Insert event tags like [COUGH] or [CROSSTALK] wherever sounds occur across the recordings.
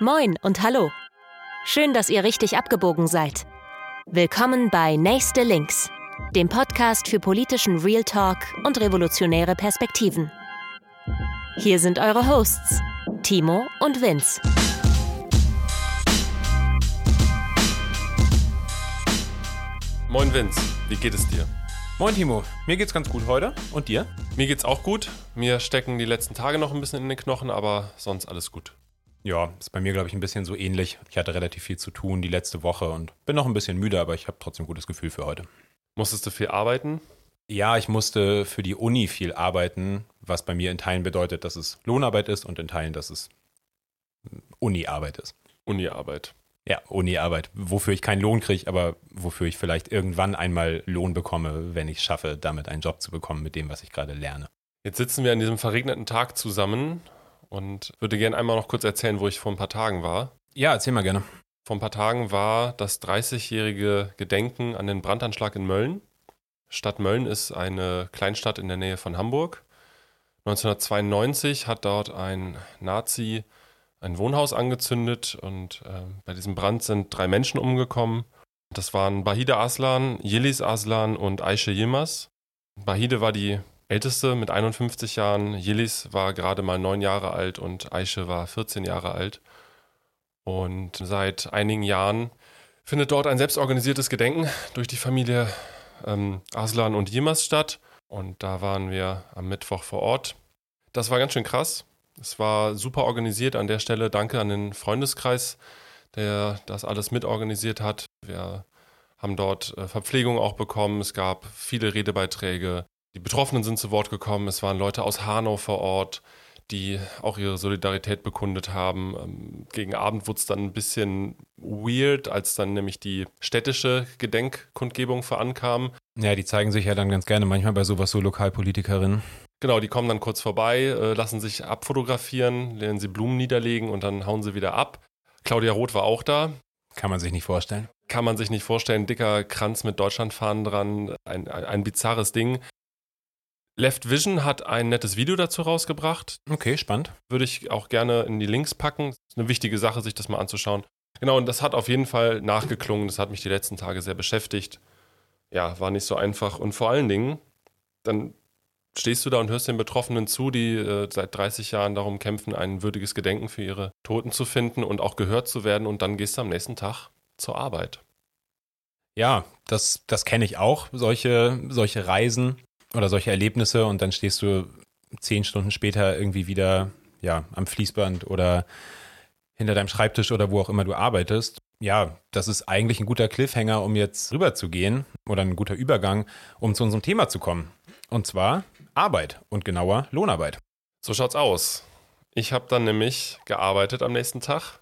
Moin und hallo. Schön, dass ihr richtig abgebogen seid. Willkommen bei Nächste Links, dem Podcast für politischen Real Talk und revolutionäre Perspektiven. Hier sind eure Hosts, Timo und Vince. Moin Vince, wie geht es dir? Moin Timo, mir geht's ganz gut heute. Und dir? Mir geht's auch gut. Mir stecken die letzten Tage noch ein bisschen in den Knochen, aber sonst alles gut. Ja, ist bei mir, glaube ich, ein bisschen so ähnlich. Ich hatte relativ viel zu tun die letzte Woche und bin noch ein bisschen müde, aber ich habe trotzdem ein gutes Gefühl für heute. Musstest du viel arbeiten? Ja, ich musste für die Uni viel arbeiten, was bei mir in Teilen bedeutet, dass es Lohnarbeit ist und in Teilen, dass es Uni-Arbeit ist. Uni-Arbeit. Ja, Uni-Arbeit, wofür ich keinen Lohn kriege, aber wofür ich vielleicht irgendwann einmal Lohn bekomme, wenn ich es schaffe, damit einen Job zu bekommen mit dem, was ich gerade lerne. Jetzt sitzen wir an diesem verregneten Tag zusammen und würde gerne einmal noch kurz erzählen, wo ich vor ein paar Tagen war. Ja, erzähl mal gerne. Vor ein paar Tagen war das 30-jährige Gedenken an den Brandanschlag in Mölln. Stadt Mölln ist eine Kleinstadt in der Nähe von Hamburg. 1992 hat dort ein Nazi ein Wohnhaus angezündet und äh, bei diesem Brand sind drei Menschen umgekommen. Das waren Bahide Aslan, Yildiz Aslan und Aisha Yilmaz. Bahide war die älteste mit 51 Jahren, Yildiz war gerade mal neun Jahre alt und Aisha war 14 Jahre alt. Und seit einigen Jahren findet dort ein selbstorganisiertes Gedenken durch die Familie ähm, Aslan und Yilmaz statt. Und da waren wir am Mittwoch vor Ort. Das war ganz schön krass. Es war super organisiert an der Stelle. Danke an den Freundeskreis, der das alles mitorganisiert hat. Wir haben dort äh, Verpflegung auch bekommen. Es gab viele Redebeiträge. Die Betroffenen sind zu Wort gekommen. Es waren Leute aus Hanau vor Ort, die auch ihre Solidarität bekundet haben. Ähm, gegen Abend wurde es dann ein bisschen weird, als dann nämlich die städtische Gedenkkundgebung verankam. Ja, die zeigen sich ja dann ganz gerne manchmal bei sowas so Lokalpolitikerinnen. Genau, die kommen dann kurz vorbei, äh, lassen sich abfotografieren, lernen sie Blumen niederlegen und dann hauen sie wieder ab. Claudia Roth war auch da. Kann man sich nicht vorstellen. Kann man sich nicht vorstellen. Dicker Kranz mit Deutschlandfahnen dran. Ein, ein, ein bizarres Ding. Left Vision hat ein nettes Video dazu rausgebracht. Okay, spannend. Würde ich auch gerne in die Links packen. Ist eine wichtige Sache, sich das mal anzuschauen. Genau, und das hat auf jeden Fall nachgeklungen. Das hat mich die letzten Tage sehr beschäftigt. Ja, war nicht so einfach. Und vor allen Dingen, dann stehst du da und hörst den Betroffenen zu, die äh, seit 30 Jahren darum kämpfen, ein würdiges Gedenken für ihre Toten zu finden und auch gehört zu werden und dann gehst du am nächsten Tag zur Arbeit. Ja, das, das kenne ich auch, solche, solche Reisen oder solche Erlebnisse und dann stehst du zehn Stunden später irgendwie wieder ja, am Fließband oder hinter deinem Schreibtisch oder wo auch immer du arbeitest. Ja, das ist eigentlich ein guter Cliffhanger, um jetzt rüberzugehen oder ein guter Übergang, um zu unserem Thema zu kommen. Und zwar Arbeit und genauer Lohnarbeit. So schaut's aus. Ich habe dann nämlich gearbeitet am nächsten Tag.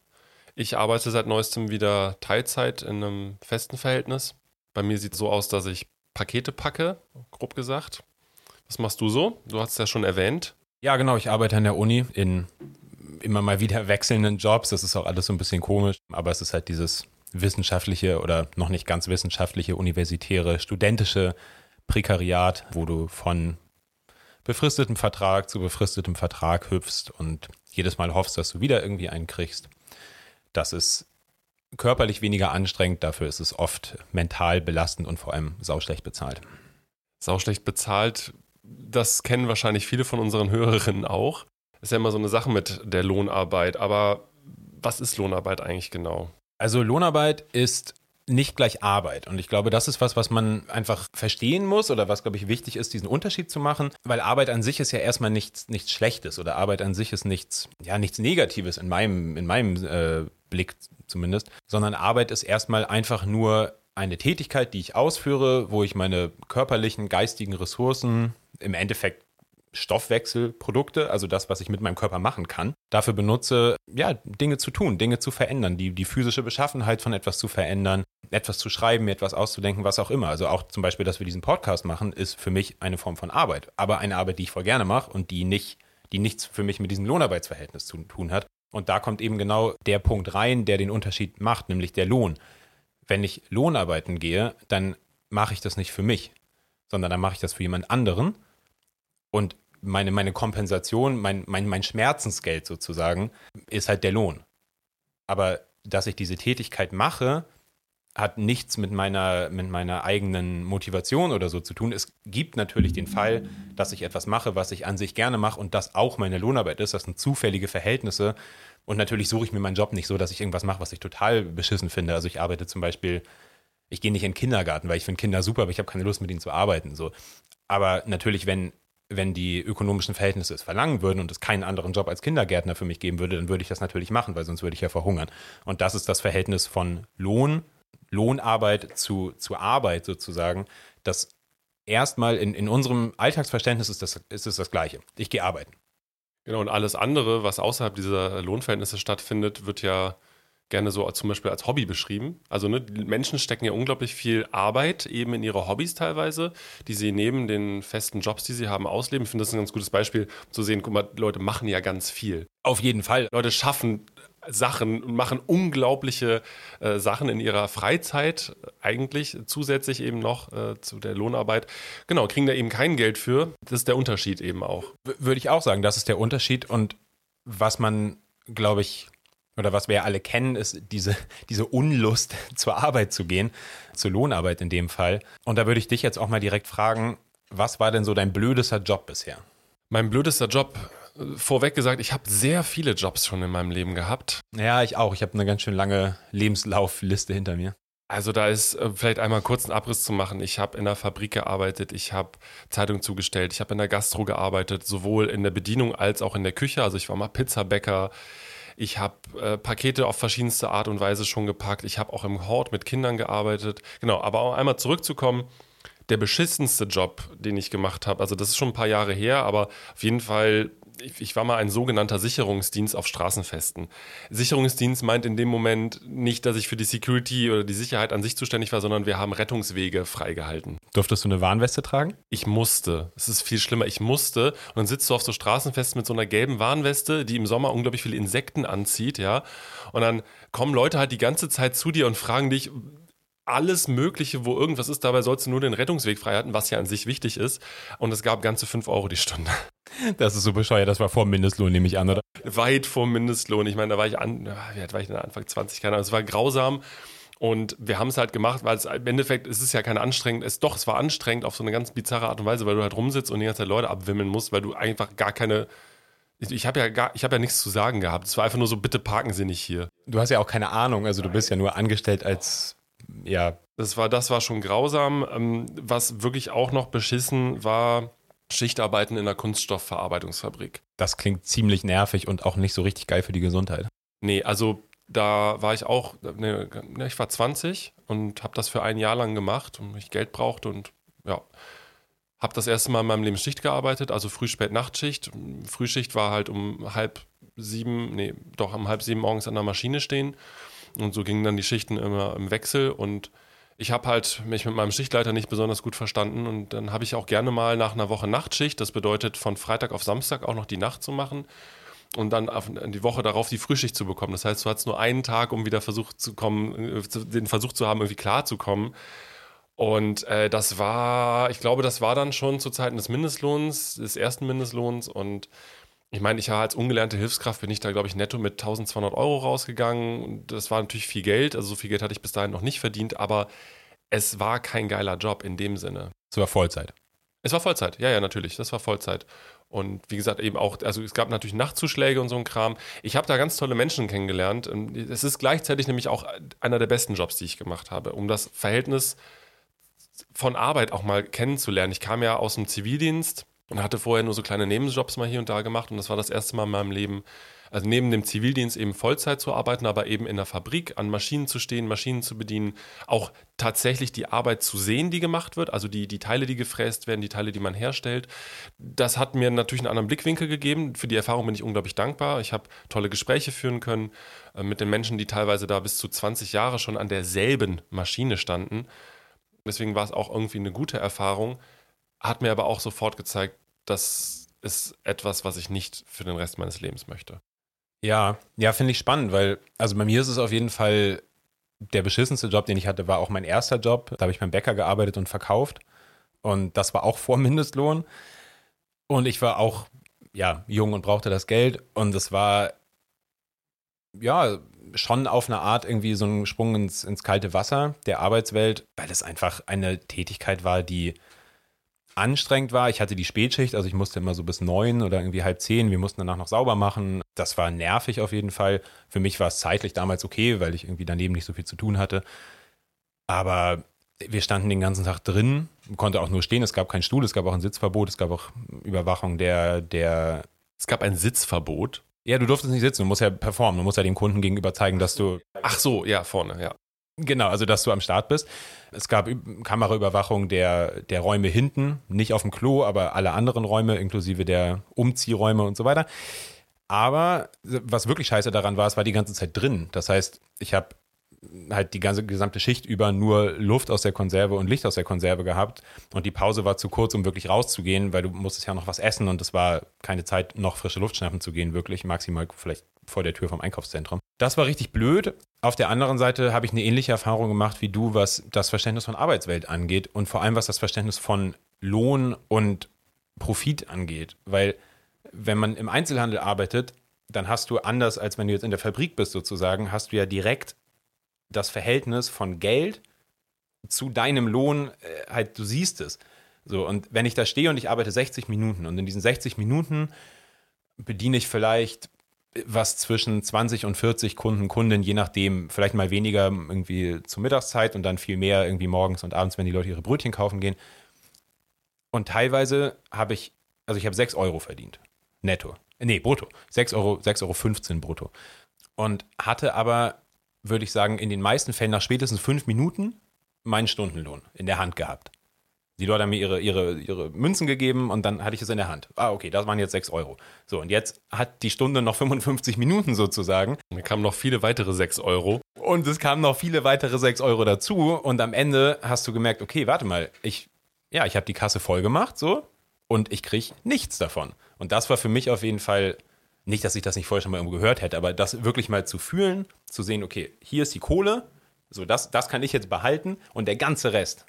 Ich arbeite seit neuestem wieder Teilzeit in einem festen Verhältnis. Bei mir sieht es so aus, dass ich Pakete packe, grob gesagt. Was machst du so? Du hast es ja schon erwähnt. Ja, genau. Ich arbeite an der Uni in immer mal wieder wechselnden Jobs. Das ist auch alles so ein bisschen komisch, aber es ist halt dieses wissenschaftliche oder noch nicht ganz wissenschaftliche, universitäre, studentische Prekariat, wo du von befristetem Vertrag zu befristetem Vertrag hüpfst und jedes Mal hoffst, dass du wieder irgendwie einen kriegst. Das ist körperlich weniger anstrengend, dafür ist es oft mental belastend und vor allem sauschlecht bezahlt. Sauschlecht bezahlt, das kennen wahrscheinlich viele von unseren Hörerinnen auch. Ist ja immer so eine Sache mit der Lohnarbeit, aber was ist Lohnarbeit eigentlich genau? Also Lohnarbeit ist nicht gleich Arbeit. Und ich glaube, das ist was, was man einfach verstehen muss oder was, glaube ich, wichtig ist, diesen Unterschied zu machen, weil Arbeit an sich ist ja erstmal nichts, nichts Schlechtes oder Arbeit an sich ist nichts, ja, nichts Negatives in meinem, in meinem äh, Blick zumindest, sondern Arbeit ist erstmal einfach nur eine Tätigkeit, die ich ausführe, wo ich meine körperlichen, geistigen Ressourcen im Endeffekt Stoffwechselprodukte, also das, was ich mit meinem Körper machen kann, dafür benutze, ja, Dinge zu tun, Dinge zu verändern, die, die physische Beschaffenheit von etwas zu verändern, etwas zu schreiben, mir etwas auszudenken, was auch immer. Also auch zum Beispiel, dass wir diesen Podcast machen, ist für mich eine Form von Arbeit. Aber eine Arbeit, die ich voll gerne mache und die nicht, die nichts für mich mit diesem Lohnarbeitsverhältnis zu tun hat. Und da kommt eben genau der Punkt rein, der den Unterschied macht, nämlich der Lohn. Wenn ich Lohnarbeiten gehe, dann mache ich das nicht für mich, sondern dann mache ich das für jemand anderen. Und meine, meine Kompensation, mein, mein, mein Schmerzensgeld sozusagen, ist halt der Lohn. Aber dass ich diese Tätigkeit mache, hat nichts mit meiner, mit meiner eigenen Motivation oder so zu tun. Es gibt natürlich den Fall, dass ich etwas mache, was ich an sich gerne mache und das auch meine Lohnarbeit ist. Das sind zufällige Verhältnisse. Und natürlich suche ich mir meinen Job nicht so, dass ich irgendwas mache, was ich total beschissen finde. Also ich arbeite zum Beispiel, ich gehe nicht in den Kindergarten, weil ich finde Kinder super, aber ich habe keine Lust, mit ihnen zu arbeiten. So. Aber natürlich, wenn, wenn die ökonomischen Verhältnisse es verlangen würden und es keinen anderen Job als Kindergärtner für mich geben würde, dann würde ich das natürlich machen, weil sonst würde ich ja verhungern. Und das ist das Verhältnis von Lohn Lohnarbeit zu, zu Arbeit sozusagen, das erstmal in, in unserem Alltagsverständnis ist, das, ist es das Gleiche. Ich gehe arbeiten. Genau, und alles andere, was außerhalb dieser Lohnverhältnisse stattfindet, wird ja gerne so zum Beispiel als Hobby beschrieben. Also ne, Menschen stecken ja unglaublich viel Arbeit eben in ihre Hobbys teilweise, die sie neben den festen Jobs, die sie haben, ausleben. Ich finde das ein ganz gutes Beispiel, um zu sehen, guck mal, Leute machen ja ganz viel. Auf jeden Fall. Leute schaffen Sachen und machen unglaubliche äh, Sachen in ihrer Freizeit eigentlich zusätzlich eben noch äh, zu der Lohnarbeit. Genau, kriegen da eben kein Geld für. Das ist der Unterschied eben auch. W würde ich auch sagen, das ist der Unterschied und was man, glaube ich, oder was wir ja alle kennen, ist diese, [LAUGHS] diese Unlust [LAUGHS] zur Arbeit zu gehen, zur Lohnarbeit in dem Fall. Und da würde ich dich jetzt auch mal direkt fragen, was war denn so dein blödester Job bisher? Mein blödester Job vorweg gesagt, ich habe sehr viele Jobs schon in meinem Leben gehabt. Ja, ich auch. Ich habe eine ganz schön lange Lebenslaufliste hinter mir. Also da ist äh, vielleicht einmal kurz einen Abriss zu machen. Ich habe in der Fabrik gearbeitet, ich habe Zeitung zugestellt, ich habe in der Gastro gearbeitet, sowohl in der Bedienung als auch in der Küche. Also ich war mal Pizzabäcker. Ich habe äh, Pakete auf verschiedenste Art und Weise schon gepackt. Ich habe auch im Hort mit Kindern gearbeitet. Genau, aber auch einmal zurückzukommen der beschissenste Job, den ich gemacht habe. Also das ist schon ein paar Jahre her, aber auf jeden Fall ich, war mal ein sogenannter Sicherungsdienst auf Straßenfesten. Sicherungsdienst meint in dem Moment nicht, dass ich für die Security oder die Sicherheit an sich zuständig war, sondern wir haben Rettungswege freigehalten. Durftest du eine Warnweste tragen? Ich musste. Es ist viel schlimmer. Ich musste. Und dann sitzt du auf so Straßenfesten mit so einer gelben Warnweste, die im Sommer unglaublich viele Insekten anzieht, ja. Und dann kommen Leute halt die ganze Zeit zu dir und fragen dich, alles Mögliche, wo irgendwas ist. Dabei sollst du nur den Rettungsweg frei halten, was ja an sich wichtig ist. Und es gab ganze 5 Euro die Stunde. [LAUGHS] Das ist so bescheuert, das war vor Mindestlohn, nehme ich an, oder? Weit vor Mindestlohn. Ich meine, da war ich an, wie alt war ich denn Anfang 20, keine Ahnung. Es war grausam. Und wir haben es halt gemacht, weil es im Endeffekt es ist ja keine anstrengend, es doch, es war anstrengend auf so eine ganz bizarre Art und Weise, weil du halt rumsitzt und die ganze Zeit Leute abwimmeln musst, weil du einfach gar keine ich habe ja gar, ich habe ja nichts zu sagen gehabt. Es war einfach nur so, bitte parken Sie nicht hier. Du hast ja auch keine Ahnung, also du bist ja nur angestellt als, ja. Das war, das war schon grausam. Ähm, was wirklich auch noch beschissen war, Schichtarbeiten in der Kunststoffverarbeitungsfabrik. Das klingt ziemlich nervig und auch nicht so richtig geil für die Gesundheit. Nee, also da war ich auch, ne, ich war 20 und habe das für ein Jahr lang gemacht und ich Geld brauchte und ja, habe das erste Mal in meinem Leben Schicht gearbeitet, also Früh-, Spät-, Nachtschicht. Frühschicht war halt um halb sieben, nee, doch um halb sieben morgens an der Maschine stehen und so gingen dann die Schichten immer im Wechsel und ich habe halt mich mit meinem Schichtleiter nicht besonders gut verstanden und dann habe ich auch gerne mal nach einer Woche Nachtschicht, das bedeutet von Freitag auf Samstag auch noch die Nacht zu machen und dann die Woche darauf die Frühschicht zu bekommen. Das heißt, du hattest nur einen Tag, um wieder versucht zu kommen, äh, den Versuch zu haben, irgendwie klarzukommen. Und äh, das war, ich glaube, das war dann schon zu Zeiten des Mindestlohns, des ersten Mindestlohns und ich meine, ich war als ungelernte Hilfskraft, bin ich da, glaube ich, netto mit 1200 Euro rausgegangen. Das war natürlich viel Geld, also so viel Geld hatte ich bis dahin noch nicht verdient, aber es war kein geiler Job in dem Sinne. Es war Vollzeit. Es war Vollzeit, ja, ja, natürlich, das war Vollzeit. Und wie gesagt, eben auch, also es gab natürlich Nachtzuschläge und so ein Kram. Ich habe da ganz tolle Menschen kennengelernt. Es ist gleichzeitig nämlich auch einer der besten Jobs, die ich gemacht habe, um das Verhältnis von Arbeit auch mal kennenzulernen. Ich kam ja aus dem Zivildienst und hatte vorher nur so kleine Nebenjobs mal hier und da gemacht und das war das erste Mal in meinem Leben, also neben dem Zivildienst eben Vollzeit zu arbeiten, aber eben in der Fabrik an Maschinen zu stehen, Maschinen zu bedienen, auch tatsächlich die Arbeit zu sehen, die gemacht wird, also die, die Teile, die gefräst werden, die Teile, die man herstellt. Das hat mir natürlich einen anderen Blickwinkel gegeben. Für die Erfahrung bin ich unglaublich dankbar. Ich habe tolle Gespräche führen können äh, mit den Menschen, die teilweise da bis zu 20 Jahre schon an derselben Maschine standen. Deswegen war es auch irgendwie eine gute Erfahrung, hat mir aber auch sofort gezeigt, das ist etwas, was ich nicht für den Rest meines Lebens möchte. Ja, ja, finde ich spannend, weil, also bei mir ist es auf jeden Fall der beschissenste Job, den ich hatte, war auch mein erster Job. Da habe ich beim Bäcker gearbeitet und verkauft. Und das war auch [LAUGHS] vor Mindestlohn. Und ich war auch, ja, jung und brauchte das Geld. Und es war, ja, schon auf eine Art irgendwie so ein Sprung ins, ins kalte Wasser der Arbeitswelt, weil es einfach eine Tätigkeit war, die anstrengend war. Ich hatte die Spätschicht, also ich musste immer so bis neun oder irgendwie halb zehn. Wir mussten danach noch sauber machen. Das war nervig auf jeden Fall. Für mich war es zeitlich damals okay, weil ich irgendwie daneben nicht so viel zu tun hatte. Aber wir standen den ganzen Tag drin, konnte auch nur stehen. Es gab keinen Stuhl, es gab auch ein Sitzverbot, es gab auch Überwachung der, der. Es gab ein Sitzverbot. Ja, du durftest nicht sitzen, du musst ja performen, du musst ja dem Kunden gegenüber zeigen, dass du. Ach so, ja, vorne, ja. Genau, also dass du am Start bist. Es gab Kameraüberwachung der, der Räume hinten, nicht auf dem Klo, aber alle anderen Räume, inklusive der Umziehräume und so weiter. Aber was wirklich scheiße daran war, es war die ganze Zeit drin. Das heißt, ich habe halt die ganze gesamte Schicht über nur Luft aus der Konserve und Licht aus der Konserve gehabt und die Pause war zu kurz, um wirklich rauszugehen, weil du musstest ja noch was essen und es war keine Zeit, noch frische Luft schnappen zu gehen, wirklich maximal vielleicht vor der Tür vom Einkaufszentrum. Das war richtig blöd. Auf der anderen Seite habe ich eine ähnliche Erfahrung gemacht wie du, was das Verständnis von Arbeitswelt angeht und vor allem was das Verständnis von Lohn und Profit angeht, weil wenn man im Einzelhandel arbeitet, dann hast du anders als wenn du jetzt in der Fabrik bist sozusagen, hast du ja direkt das Verhältnis von Geld zu deinem Lohn, äh, halt, du siehst es. So, und wenn ich da stehe und ich arbeite 60 Minuten und in diesen 60 Minuten bediene ich vielleicht was zwischen 20 und 40 Kunden, Kunden, je nachdem, vielleicht mal weniger irgendwie zur Mittagszeit und dann viel mehr irgendwie morgens und abends, wenn die Leute ihre Brötchen kaufen gehen. Und teilweise habe ich, also ich habe 6 Euro verdient. Netto. Nee, brutto. 6 Euro, 6,15 Euro brutto. Und hatte aber würde ich sagen, in den meisten Fällen nach spätestens fünf Minuten meinen Stundenlohn in der Hand gehabt. Die Leute haben mir ihre, ihre, ihre Münzen gegeben und dann hatte ich es in der Hand. Ah, okay, das waren jetzt sechs Euro. So, und jetzt hat die Stunde noch 55 Minuten sozusagen. Und dann kamen noch viele weitere sechs Euro. Und es kamen noch viele weitere sechs Euro dazu. Und am Ende hast du gemerkt, okay, warte mal, ich, ja, ich habe die Kasse voll gemacht, so, und ich kriege nichts davon. Und das war für mich auf jeden Fall nicht, dass ich das nicht vorher schon mal irgendwo gehört hätte, aber das wirklich mal zu fühlen, zu sehen, okay, hier ist die Kohle, so das, das kann ich jetzt behalten und der ganze Rest.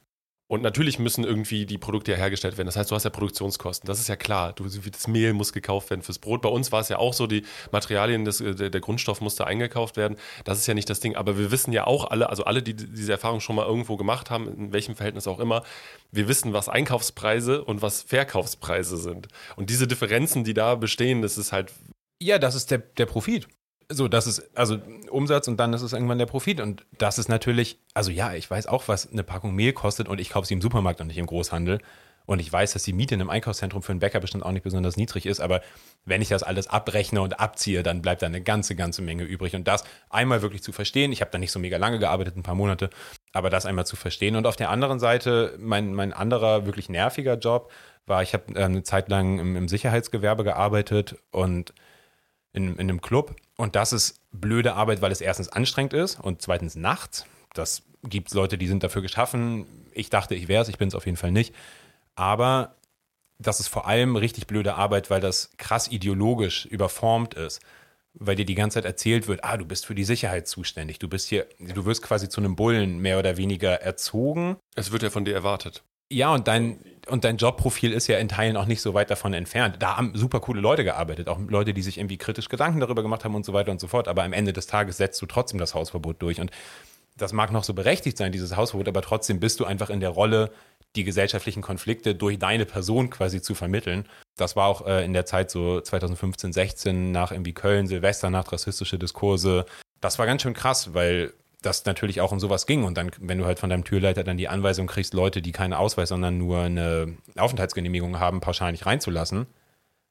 Und natürlich müssen irgendwie die Produkte ja hergestellt werden. Das heißt, du hast ja Produktionskosten. Das ist ja klar. Du, das Mehl muss gekauft werden fürs Brot. Bei uns war es ja auch so, die Materialien, des, der, der, Grundstoff musste eingekauft werden. Das ist ja nicht das Ding. Aber wir wissen ja auch alle, also alle, die diese Erfahrung schon mal irgendwo gemacht haben, in welchem Verhältnis auch immer, wir wissen, was Einkaufspreise und was Verkaufspreise sind. Und diese Differenzen, die da bestehen, das ist halt ja, das ist der, der Profit. So, das ist also Umsatz und dann ist es irgendwann der Profit. Und das ist natürlich, also ja, ich weiß auch, was eine Packung Mehl kostet und ich kaufe sie im Supermarkt und nicht im Großhandel. Und ich weiß, dass die Miete in einem Einkaufszentrum für einen Bäcker bestimmt auch nicht besonders niedrig ist. Aber wenn ich das alles abrechne und abziehe, dann bleibt da eine ganze, ganze Menge übrig. Und das einmal wirklich zu verstehen, ich habe da nicht so mega lange gearbeitet, ein paar Monate, aber das einmal zu verstehen. Und auf der anderen Seite, mein, mein anderer wirklich nerviger Job war, ich habe äh, eine Zeit lang im, im Sicherheitsgewerbe gearbeitet und in, in einem Club. Und das ist blöde Arbeit, weil es erstens anstrengend ist und zweitens nachts. Das gibt es Leute, die sind dafür geschaffen. Ich dachte, ich wäre es, ich bin es auf jeden Fall nicht. Aber das ist vor allem richtig blöde Arbeit, weil das krass ideologisch überformt ist. Weil dir die ganze Zeit erzählt wird, ah, du bist für die Sicherheit zuständig. Du bist hier, du wirst quasi zu einem Bullen mehr oder weniger erzogen. Es wird ja von dir erwartet. Ja, und dein, und dein Jobprofil ist ja in Teilen auch nicht so weit davon entfernt. Da haben super coole Leute gearbeitet, auch Leute, die sich irgendwie kritisch Gedanken darüber gemacht haben und so weiter und so fort. Aber am Ende des Tages setzt du trotzdem das Hausverbot durch. Und das mag noch so berechtigt sein, dieses Hausverbot, aber trotzdem bist du einfach in der Rolle, die gesellschaftlichen Konflikte durch deine Person quasi zu vermitteln. Das war auch äh, in der Zeit so 2015, 16 nach irgendwie Köln, Silvester, nach rassistische Diskurse. Das war ganz schön krass, weil das natürlich auch um sowas ging. Und dann, wenn du halt von deinem Türleiter dann die Anweisung kriegst, Leute, die keinen Ausweis, sondern nur eine Aufenthaltsgenehmigung haben, pauschal nicht reinzulassen,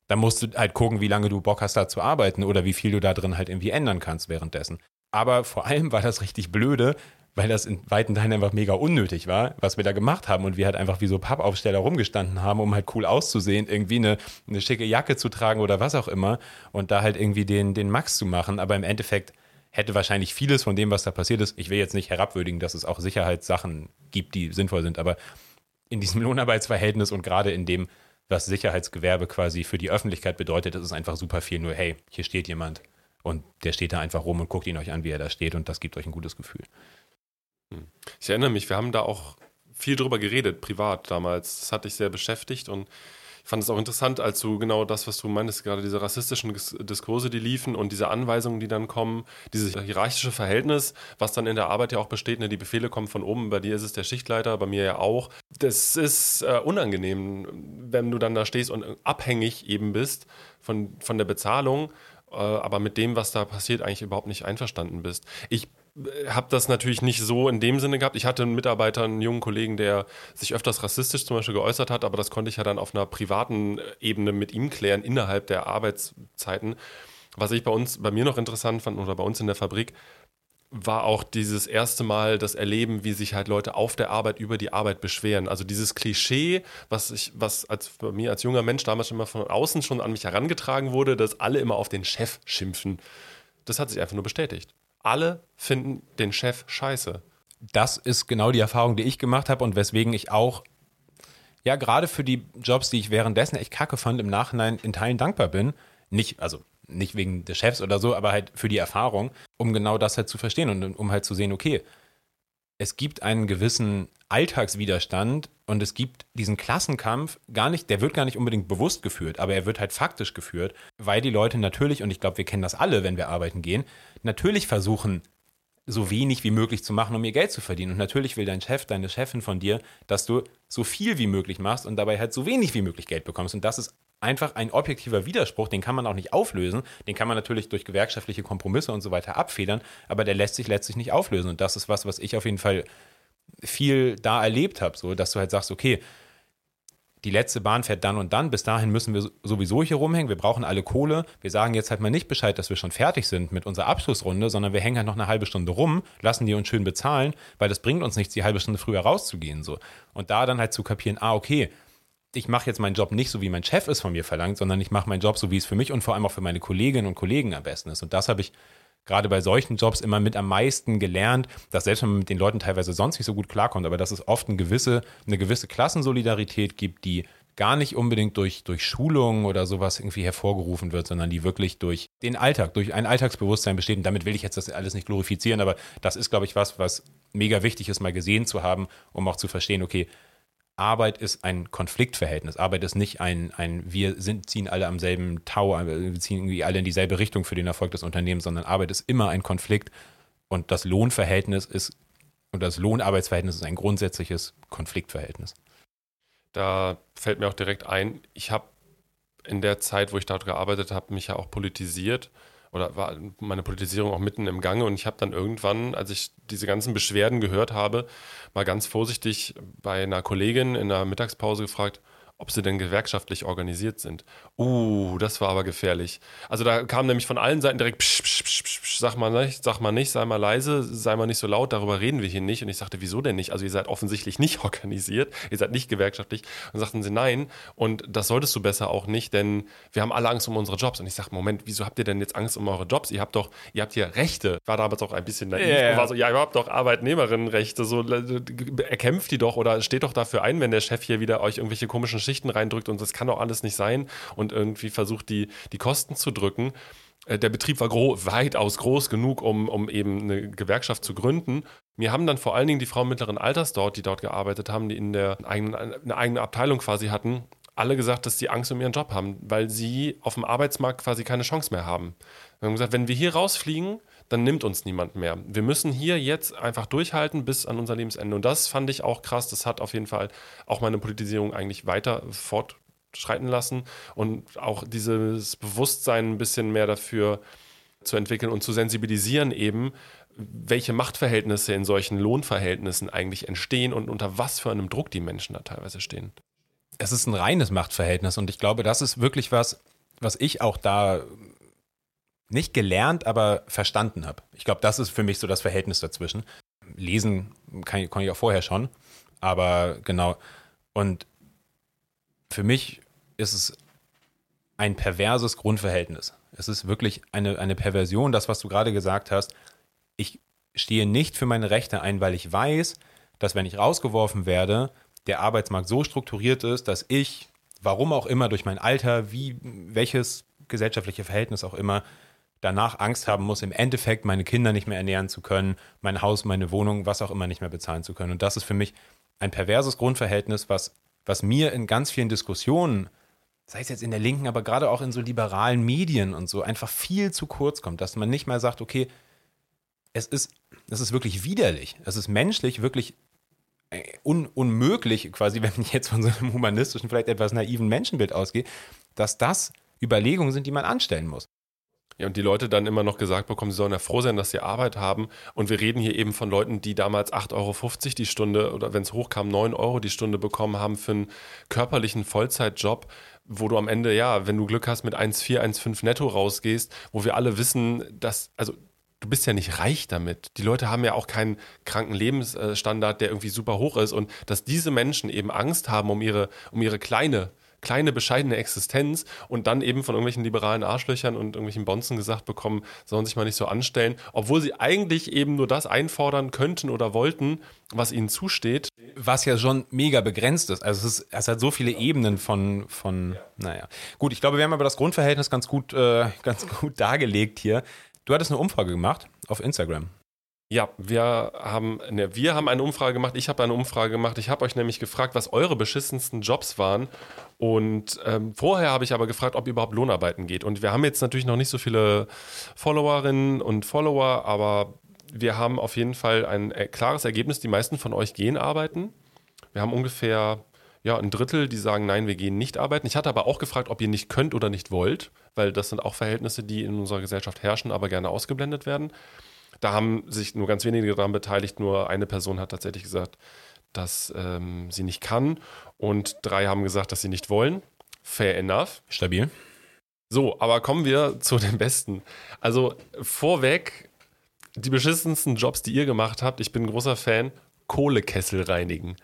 dann musst du halt gucken, wie lange du Bock hast, da zu arbeiten oder wie viel du da drin halt irgendwie ändern kannst währenddessen. Aber vor allem war das richtig blöde, weil das in weiten Teilen einfach mega unnötig war, was wir da gemacht haben und wir halt einfach wie so Pappaufsteller rumgestanden haben, um halt cool auszusehen, irgendwie eine, eine schicke Jacke zu tragen oder was auch immer und da halt irgendwie den, den Max zu machen. Aber im Endeffekt hätte wahrscheinlich vieles von dem, was da passiert ist, ich will jetzt nicht herabwürdigen, dass es auch Sicherheitssachen gibt, die sinnvoll sind, aber in diesem [LAUGHS] Lohnarbeitsverhältnis und gerade in dem, was Sicherheitsgewerbe quasi für die Öffentlichkeit bedeutet, ist es einfach super viel nur, hey, hier steht jemand und der steht da einfach rum und guckt ihn euch an, wie er da steht und das gibt euch ein gutes Gefühl. Hm. Ich erinnere mich, wir haben da auch viel drüber geredet, privat damals. Das hat dich sehr beschäftigt und Ich fand es auch interessant, als du genau das, was du meintest, gerade diese rassistischen Diskurse, die liefen und diese Anweisungen, die dann kommen, dieses hierarchische Verhältnis, was dann in der Arbeit ja auch besteht, ne? die Befehle kommen von oben, bei dir ist es der Schichtleiter, bei mir ja auch. Das ist äh, unangenehm, wenn du dann da stehst und abhängig eben bist von, von der Bezahlung, äh, aber mit dem, was da passiert, eigentlich überhaupt nicht einverstanden bist. Ich habe das natürlich nicht so in dem Sinne gehabt. Ich hatte einen Mitarbeiter, einen jungen Kollegen, der sich öfters rassistisch zum Beispiel geäußert hat, aber das konnte ich ja dann auf einer privaten Ebene mit ihm klären, innerhalb der Arbeitszeiten. Was ich bei uns, bei mir noch interessant fand oder bei uns in der Fabrik, war auch dieses erste Mal das Erleben, wie sich halt Leute auf der Arbeit über die Arbeit beschweren. Also dieses Klischee, was ich, was als bei mir als junger Mensch damals mal von außen schon an mich herangetragen wurde, dass alle immer auf den Chef schimpfen. Das hat sich einfach nur bestätigt alle finden den Chef scheiße. Das ist genau die Erfahrung, die ich gemacht habe und weswegen ich auch, ja, gerade für die Jobs, die ich währenddessen echt kacke fand, im Nachhinein in Teilen dankbar bin. Nicht, also nicht wegen des Chefs oder so, aber halt für die Erfahrung, um genau das halt zu verstehen und um halt zu sehen, okay, es gibt einen gewissen Alltagswiderstand und es gibt diesen Klassenkampf gar nicht, der wird gar nicht unbedingt bewusst geführt, aber er wird halt faktisch geführt, weil die Leute natürlich, und ich glaube, wir kennen das alle, wenn wir arbeiten gehen, natürlich versuchen, so wenig wie möglich zu machen, um ihr Geld zu verdienen. Und natürlich will dein Chef, deine Chefin von dir, dass du so viel wie möglich machst und dabei halt so wenig wie möglich Geld bekommst. Und das ist einfach ein objektiver Widerspruch, den kann man auch nicht auflösen. Den kann man natürlich durch gewerkschaftliche Kompromisse und so weiter abfedern, aber der lässt sich letztlich nicht auflösen. Und das ist was, was ich auf jeden Fall viel da erlebt habe, so dass du halt sagst, okay, die letzte Bahn fährt dann und dann, bis dahin müssen wir sowieso hier rumhängen, wir brauchen alle Kohle. Wir sagen jetzt halt mal nicht Bescheid, dass wir schon fertig sind mit unserer Abschlussrunde, sondern wir hängen halt noch eine halbe Stunde rum, lassen die uns schön bezahlen, weil das bringt uns nichts, die halbe Stunde früher rauszugehen. So. Und da dann halt zu kapieren, ah, okay, ich mache jetzt meinen Job nicht so, wie mein Chef es von mir verlangt, sondern ich mache meinen Job so, wie es für mich und vor allem auch für meine Kolleginnen und Kollegen am besten ist. Und das habe ich gerade bei solchen Jobs immer mit am meisten gelernt, dass selbst wenn man mit den Leuten teilweise sonst nicht so gut klarkommt, aber dass es oft eine gewisse, eine gewisse Klassensolidarität gibt, die gar nicht unbedingt durch, durch Schulungen oder sowas irgendwie hervorgerufen wird, sondern die wirklich durch den Alltag, durch ein Alltagsbewusstsein besteht. Und damit will ich jetzt das alles nicht glorifizieren, aber das ist, glaube ich, was, was mega wichtig ist, mal gesehen zu haben, um auch zu verstehen, okay, Arbeit ist ein Konfliktverhältnis. Arbeit ist nicht ein, ein wir sind, ziehen alle am selben Tau, wir ziehen irgendwie alle in dieselbe Richtung für den Erfolg des Unternehmens, sondern Arbeit ist immer ein Konflikt und das Lohnverhältnis ist und das Lohnarbeitsverhältnis ist ein grundsätzliches Konfliktverhältnis. Da fällt mir auch direkt ein, ich habe in der Zeit, wo ich dort gearbeitet habe, mich ja auch politisiert oder war meine Politisierung auch mitten im Gange und ich habe dann irgendwann, als ich diese ganzen Beschwerden gehört habe, mal ganz vorsichtig bei einer Kollegin in der Mittagspause gefragt, ob sie denn gewerkschaftlich organisiert sind. Uh, das war aber gefährlich. Also da kam nämlich von allen Seiten direkt, psch, psch, sag mal nicht, sag mal nicht, sei mal leise, sei mal nicht so laut, darüber reden wir hier nicht. Und ich sagte, wieso denn nicht? Also ihr seid offensichtlich nicht [LAUGHS] organisiert, ihr seid nicht gewerkschaftlich. Und sagten sie, nein. Und das solltest du besser auch nicht, denn wir haben alle Angst um unsere Jobs. Und ich sagte, Moment, wieso habt ihr denn jetzt Angst um eure Jobs? Ihr habt doch, ihr habt hier Rechte. War damals auch ein bisschen naiv yeah. und war so, ja, ihr habt doch Arbeitnehmerinnenrechte, so erkämpft die doch oder steht doch dafür ein, wenn der Chef hier wieder euch irgendwelche komischen Schichten reindrückt und das kann doch alles nicht sein und irgendwie versucht, die, die Kosten zu drücken. Äh, der Betrieb war gro weitaus groß genug, um, um eben eine Gewerkschaft zu gründen. Mir haben dann vor allen Dingen die Frauen mittleren Alters dort, die dort gearbeitet haben, die in der eigenen, eine eigene Abteilung quasi hatten, alle gesagt, dass sie Angst um ihren Job haben, weil sie auf dem Arbeitsmarkt quasi keine Chance mehr haben. Wir haben gesagt, wenn wir hier rausfliegen, dann nimmt uns niemand mehr. Wir müssen hier jetzt einfach durchhalten bis an unser Lebensende. Und das fand ich auch krass. Das hat auf jeden Fall auch meine Politisierung eigentlich weiter fortschreiten lassen und auch dieses Bewusstsein ein bisschen mehr dafür zu entwickeln und zu sensibilisieren eben, welche Machtverhältnisse in solchen Lohnverhältnissen eigentlich entstehen und unter was für einem Druck die Menschen da teilweise stehen. Es ist ein reines Machtverhältnis und ich glaube, das ist wirklich was, was ich auch da nicht gelernt, aber verstanden habe. Ich glaube, das ist für mich so das Verhältnis dazwischen. Lesen kann, kann ich auch vorher schon, aber genau. Und für mich ist es ein perverses Grundverhältnis. Es ist wirklich eine, eine Perversion, das, was du gerade gesagt hast. Ich stehe nicht für meine Rechte ein, weil ich weiß, dass wenn ich rausgeworfen werde, der Arbeitsmarkt so strukturiert ist, dass ich, warum auch immer, durch mein Alter, wie welches gesellschaftliche Verhältnis auch immer, danach Angst haben muss, im Endeffekt meine Kinder nicht mehr ernähren zu können, mein Haus, meine Wohnung, was auch immer nicht mehr bezahlen zu können. Und das ist für mich ein perverses Grundverhältnis, was, was mir in ganz vielen Diskussionen sei es jetzt in der Linken, aber gerade auch in so liberalen Medien und so, einfach viel zu kurz kommt, dass man nicht mal sagt, okay, es ist, es ist wirklich widerlich, es ist menschlich wirklich äh, un, unmöglich, quasi, [LAUGHS] wenn ich jetzt von so einem humanistischen, vielleicht etwas naiven Menschenbild ausgehe, dass das Überlegungen sind, die man anstellen muss. Ja, und die Leute dann immer noch gesagt bekommen, sie sollen ja froh sein, dass sie Arbeit haben. Und wir reden hier eben von Leuten, die damals 8,50 Euro die Stunde oder wenn es hochkam, 9 Euro die Stunde bekommen haben für einen körperlichen Vollzeitjob, wo du am Ende, ja, wenn du Glück hast, mit 1,4, 1,5 netto rausgehst, wo wir alle wissen, dass, also du bist ja nicht reich damit. Die Leute haben ja auch keinen kranken Lebensstandard, der irgendwie super hoch ist. Und dass diese Menschen eben Angst haben um ihre, um ihre kleine kleine, bescheidene Existenz und dann eben von irgendwelchen liberalen Arschlöchern und irgendwelchen Bonzen gesagt bekommen, sollen sich mal nicht so anstellen, obwohl sie eigentlich eben nur das einfordern könnten oder wollten, was ihnen zusteht. Was ja schon mega begrenzt ist. Also es, ist, es hat so viele Ebenen von, von, naja. Gut, ich glaube, wir haben aber das Grundverhältnis ganz gut, äh, [LAUGHS] ganz gut dargelegt hier. Du hattest eine Umfrage gemacht auf Instagram. Ja, wir haben, ne, wir haben eine Umfrage gemacht, ich habe eine Umfrage gemacht. Ich habe euch nämlich gefragt, was eure beschissensten Jobs waren. Und ähm, vorher habe ich aber gefragt, ob überhaupt Lohnarbeiten geht. Und wir haben jetzt natürlich noch nicht so viele Followerinnen und Follower, aber wir haben auf jeden Fall ein äh, klares Ergebnis. Die meisten von euch gehen arbeiten. Wir haben ungefähr ja, ein Drittel, die sagen, nein, wir gehen nicht arbeiten. Ich hatte aber auch gefragt, ob ihr nicht könnt oder nicht wollt, weil das sind auch Verhältnisse, die in unserer Gesellschaft herrschen, aber gerne ausgeblendet werden. Da haben sich nur ganz wenige daran beteiligt. Nur eine Person hat tatsächlich gesagt, dass ähm, sie nicht kann. Und drei haben gesagt, dass sie nicht wollen. Fair enough. Stabil. So, aber kommen wir [LAUGHS] zu den besten. Also vorweg, die beschissensten Jobs, die ihr gemacht habt, ich bin ein großer Fan, Kohlekessel reinigen.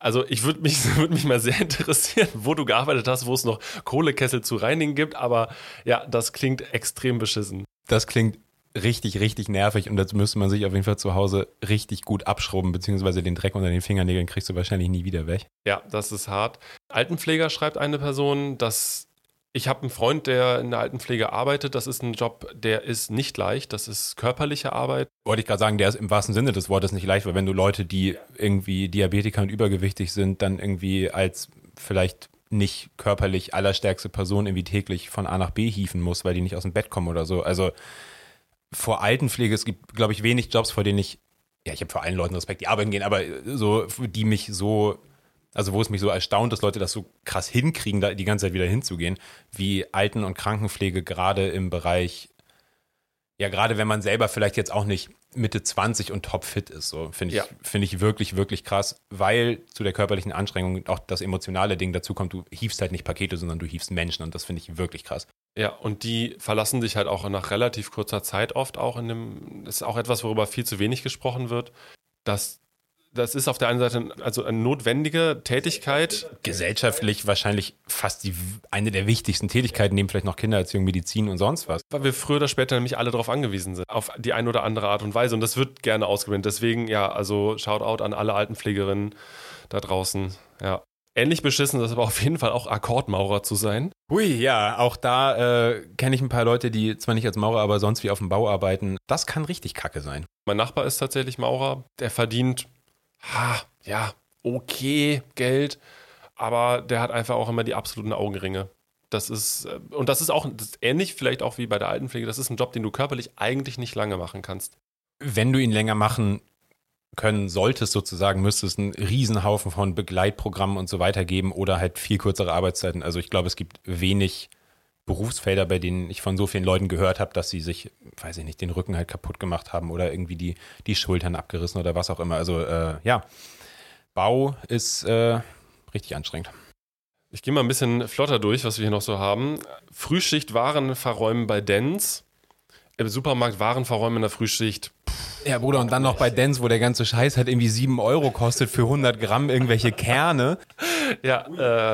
Also ich würde mich, [LAUGHS] würd mich mal sehr interessieren, wo du gearbeitet hast, wo es noch Kohlekessel zu reinigen gibt, aber ja, das klingt extrem beschissen. Das klingt richtig, richtig nervig und dazu müsste man sich auf jeden Fall zu Hause richtig gut abschrubben, beziehungsweise den Dreck unter den Fingernägeln kriegst du wahrscheinlich nie wieder weg. Ja, das ist hart. Altenpfleger schreibt eine Person, dass ich habe einen Freund, der in der Altenpflege arbeitet. Das ist ein Job, der ist nicht leicht. Das ist körperliche Arbeit. Wollte ich gerade sagen, der ist im wahrsten Sinne des Wortes nicht leicht, weil wenn du Leute, die irgendwie Diabetiker und übergewichtig sind, dann irgendwie als vielleicht nicht körperlich allerstärkste Person irgendwie täglich von A nach B hieven muss, weil die nicht aus dem Bett kommen oder so. Also vor Altenpflege, es gibt, glaube ich, wenig Jobs, vor denen ich, ja, ich habe vor allen Leuten Respekt, die arbeiten gehen, aber so, die mich so, also wo es mich so erstaunt, dass Leute das so krass hinkriegen, da die ganze Zeit wieder hinzugehen, wie Alten- und Krankenpflege gerade im Bereich, ja, gerade wenn man selber vielleicht jetzt auch nicht Mitte 20 und topfit ist, so finde ich, ja. finde ich wirklich, wirklich krass, weil zu der körperlichen Anstrengung auch das emotionale Ding dazu kommt, du hiefst halt nicht Pakete, sondern du hiefst Menschen und das finde ich wirklich krass. Ja, und die verlassen dich halt auch nach relativ kurzer Zeit oft auch in dem, das ist auch etwas, worüber viel zu wenig gesprochen wird, dass das ist auf der einen Seite also eine notwendige Tätigkeit. Gesellschaftlich wahrscheinlich fast die, eine der wichtigsten Tätigkeiten, neben vielleicht noch Kindererziehung, Medizin und sonst was. Weil wir früher oder später nämlich alle darauf angewiesen sind, auf die eine oder andere Art und Weise. Und das wird gerne ausgeblendet. Deswegen, ja, also Shoutout an alle Altenpflegerinnen da draußen. Ja. Ähnlich beschissen ist aber auf jeden Fall auch Akkordmaurer zu sein. Hui, ja, auch da äh, kenne ich ein paar Leute, die zwar nicht als Maurer, aber sonst wie auf dem Bau arbeiten. Das kann richtig kacke sein. Mein Nachbar ist tatsächlich Maurer. Der verdient, ha, ja, okay Geld, aber der hat einfach auch immer die absoluten Augenringe. Das ist, äh, und das ist auch das ist ähnlich vielleicht auch wie bei der Altenpflege. Das ist ein Job, den du körperlich eigentlich nicht lange machen kannst. Wenn du ihn länger machen können solltest sozusagen, müsste es einen Riesenhaufen von Begleitprogrammen und so weiter geben oder halt viel kürzere Arbeitszeiten. Also ich glaube, es gibt wenig Berufsfelder, bei denen ich von so vielen Leuten gehört habe, dass sie sich, weiß ich nicht, den Rücken halt kaputt gemacht haben oder irgendwie die, die Schultern abgerissen oder was auch immer. Also äh, ja, Bau ist äh, richtig anstrengend. Ich gehe mal ein bisschen flotter durch, was wir hier noch so haben. Frühschicht Waren verräumen bei Dens. Im Supermarkt Waren verräumen in der Frühschicht. Ja, Bruder, und dann noch bei Dance, wo der ganze Scheiß halt irgendwie 7 Euro kostet für 100 Gramm irgendwelche Kerne. Ja,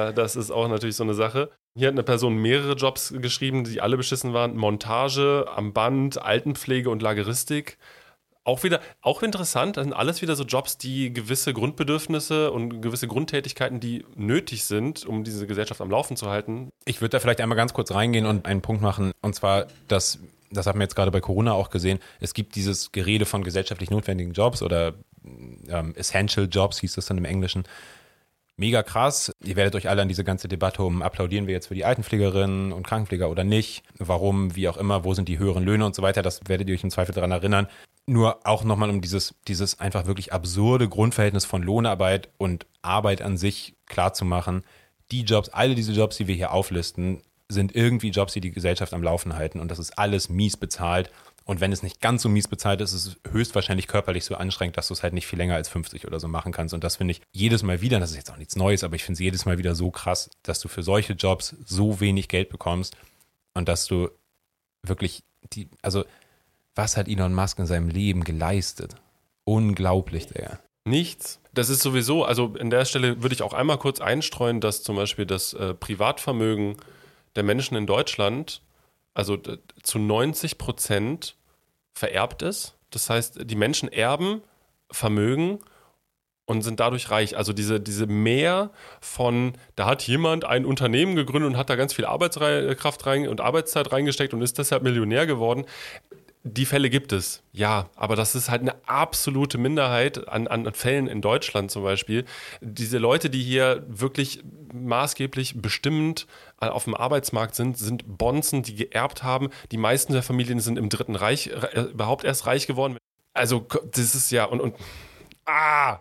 äh, das ist auch natürlich so eine Sache. Hier hat eine Person mehrere Jobs geschrieben, die alle beschissen waren. Montage, am Band, Altenpflege und Lageristik. Auch wieder, auch interessant, das sind alles wieder so Jobs, die gewisse Grundbedürfnisse und gewisse Grundtätigkeiten, die nötig sind, um diese Gesellschaft am Laufen zu halten. Ich würde da vielleicht einmal ganz kurz reingehen und einen Punkt machen, und zwar, dass das haben wir jetzt gerade bei Corona auch gesehen, es gibt dieses Gerede von gesellschaftlich notwendigen Jobs oder ähm, Essential Jobs, hieß das dann im Englischen. mega krass. Ihr werdet euch alle an diese ganze Debatte um, applaudieren wir jetzt für die Altenpflegerinnen und Krankenpfleger oder nicht, warum, wie auch immer, wo sind die höheren Löhne und so weiter, das werdet ihr euch im Zweifel daran erinnern. Nur auch nochmal um dieses, dieses einfach wirklich absurde Grundverhältnis von Lohnarbeit und Arbeit an sich klarzumachen. Die Jobs, alle diese Jobs, die wir hier auflisten, sind irgendwie Jobs, die die Gesellschaft am Laufen halten und das ist alles mies bezahlt und wenn es nicht ganz so mies bezahlt ist, ist es höchstwahrscheinlich körperlich so anstrengend, dass du es halt nicht viel länger als 50 oder so machen kannst. Und das finde ich jedes Mal wieder, das ist jetzt auch nichts Neues, aber ich finde es jedes Mal wieder so krass, dass du für solche Jobs so wenig Geld bekommst und dass du wirklich die, also was hat Elon Musk in seinem Leben geleistet? Unglaublich, der. Nichts. Das ist sowieso, also an der Stelle würde ich auch einmal kurz einstreuen, dass zum Beispiel das äh, Privatvermögen der Menschen in Deutschland, also zu 90 Prozent vererbt ist. Das heißt, die Menschen erben Vermögen und sind dadurch reich. Also diese, diese Mehr von, da hat jemand ein Unternehmen gegründet und hat da ganz viel Arbeitskraft rein und Arbeitszeit reingesteckt und ist deshalb Millionär geworden. Die Fälle gibt es, ja, aber das ist halt eine absolute Minderheit an, an Fällen in Deutschland zum Beispiel. Diese Leute, die hier wirklich maßgeblich bestimmend auf dem Arbeitsmarkt sind, sind Bonzen, die geerbt haben. Die meisten der Familien sind im Dritten Reich äh, überhaupt erst reich geworden. Also, das ist ja, und, und ah,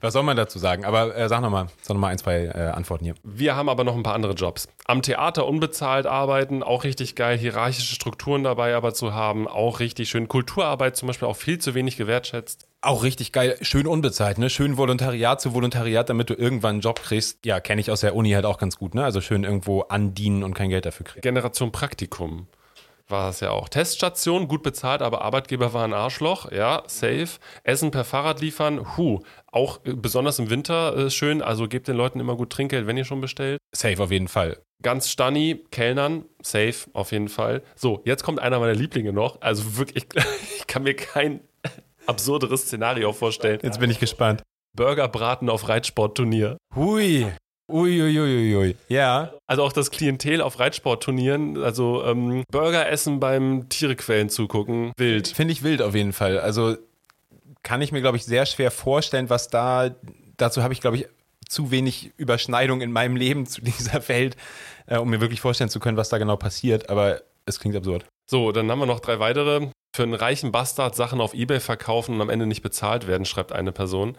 was soll man dazu sagen? Aber äh, sag nochmal, sag nochmal ein, zwei äh, Antworten hier. Wir haben aber noch ein paar andere Jobs. Am Theater unbezahlt arbeiten, auch richtig geil. Hierarchische Strukturen dabei aber zu haben, auch richtig schön. Kulturarbeit zum Beispiel auch viel zu wenig gewertschätzt. Auch richtig geil, schön unbezahlt, ne? Schön Volontariat zu Volontariat, damit du irgendwann einen Job kriegst. Ja, kenne ich aus der Uni halt auch ganz gut, ne? Also schön irgendwo andienen und kein Geld dafür kriegen. Generation Praktikum war es ja auch. Teststation, gut bezahlt, aber Arbeitgeber war ein Arschloch, ja, safe. Essen per Fahrrad liefern, hu, auch äh, besonders im Winter äh, schön, also gebt den Leuten immer gut Trinkgeld, wenn ihr schon bestellt. Safe auf jeden Fall. Ganz Stanni, Kellnern, safe auf jeden Fall. So, jetzt kommt einer meiner Lieblinge noch, also wirklich, [LAUGHS] ich kann mir kein [LAUGHS] absurderes Szenario vorstellen. Jetzt bin ich gespannt. Burgerbraten auf Reitsportturnier. Hui. Uiuiuiui. Ui, ui. Ja. Also auch das Klientel auf Reitsportturnieren, also ähm, Burger essen beim Tierequellen zugucken, wild. Finde ich wild auf jeden Fall. Also kann ich mir, glaube ich, sehr schwer vorstellen, was da, dazu habe ich, glaube ich, zu wenig Überschneidung in meinem Leben zu [LAUGHS] dieser Welt, äh, um mir wirklich vorstellen zu können, was da genau passiert. Aber es klingt absurd. So, dann haben wir noch drei weitere. Für einen reichen Bastard Sachen auf Ebay verkaufen und am Ende nicht bezahlt werden, schreibt eine Person.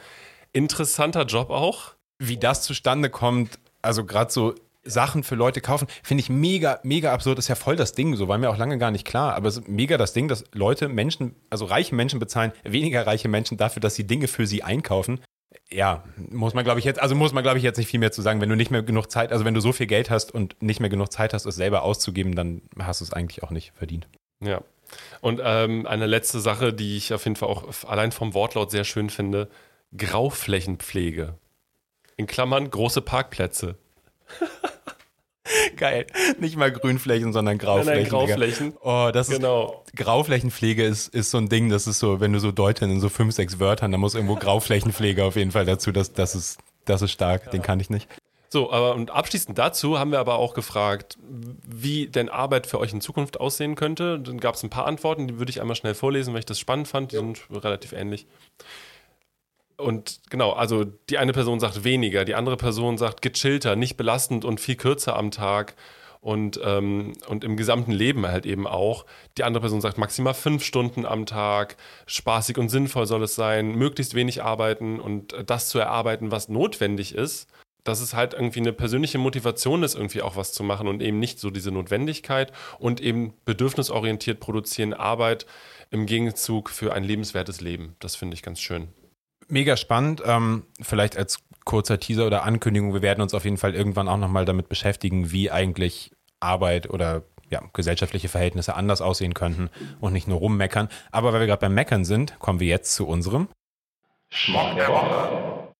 Interessanter Job auch wie das zustande kommt, also gerade so Sachen für Leute kaufen, finde ich mega, mega absurd. Ist ja voll das Ding, so war mir auch lange gar nicht klar. Aber es ist mega das Ding, dass Leute, Menschen, also reiche Menschen bezahlen weniger reiche Menschen dafür, dass sie Dinge für sie einkaufen. Ja, muss man, glaube ich, jetzt, also muss man, glaube ich, jetzt nicht viel mehr zu sagen. Wenn du nicht mehr genug Zeit, also wenn du so viel Geld hast und nicht mehr genug Zeit hast, es selber auszugeben, dann hast du es eigentlich auch nicht verdient. Ja. Und ähm, eine letzte Sache, die ich auf jeden Fall auch allein vom Wortlaut sehr schön finde: Grauflächenpflege. In Klammern große Parkplätze. [LAUGHS] Geil. Nicht mal Grünflächen, sondern Grauflächen. Nein, nein, Grauflächen. Oh, das genau. ist, Grauflächenpflege ist, ist so ein Ding, das ist so, wenn du so deutest in so fünf, sechs Wörtern, da muss irgendwo Grauflächenpflege auf jeden Fall dazu, das, das ist, das ist stark, ja. den kann ich nicht. So, aber und abschließend dazu haben wir aber auch gefragt, wie denn Arbeit für euch in Zukunft aussehen könnte. Dann gab es ein paar Antworten, die würde ich einmal schnell vorlesen, weil ich das spannend fand. Die ja. sind relativ ähnlich. Und genau, also die eine Person sagt weniger, die andere Person sagt gechillter, nicht belastend und viel kürzer am Tag und, ähm, und im gesamten Leben halt eben auch. Die andere Person sagt maximal fünf Stunden am Tag, spaßig und sinnvoll soll es sein, möglichst wenig arbeiten und das zu erarbeiten, was notwendig ist. Dass es halt irgendwie eine persönliche Motivation ist, irgendwie auch was zu machen und eben nicht so diese Notwendigkeit und eben bedürfnisorientiert produzieren Arbeit im Gegenzug für ein lebenswertes Leben. Das finde ich ganz schön mega spannend. Ähm, vielleicht als kurzer Teaser oder Ankündigung, wir werden uns auf jeden Fall irgendwann auch nochmal damit beschäftigen, wie eigentlich Arbeit oder ja, gesellschaftliche Verhältnisse anders aussehen könnten und nicht nur rummeckern. Aber weil wir gerade beim Meckern sind, kommen wir jetzt zu unserem Schmock der Woche.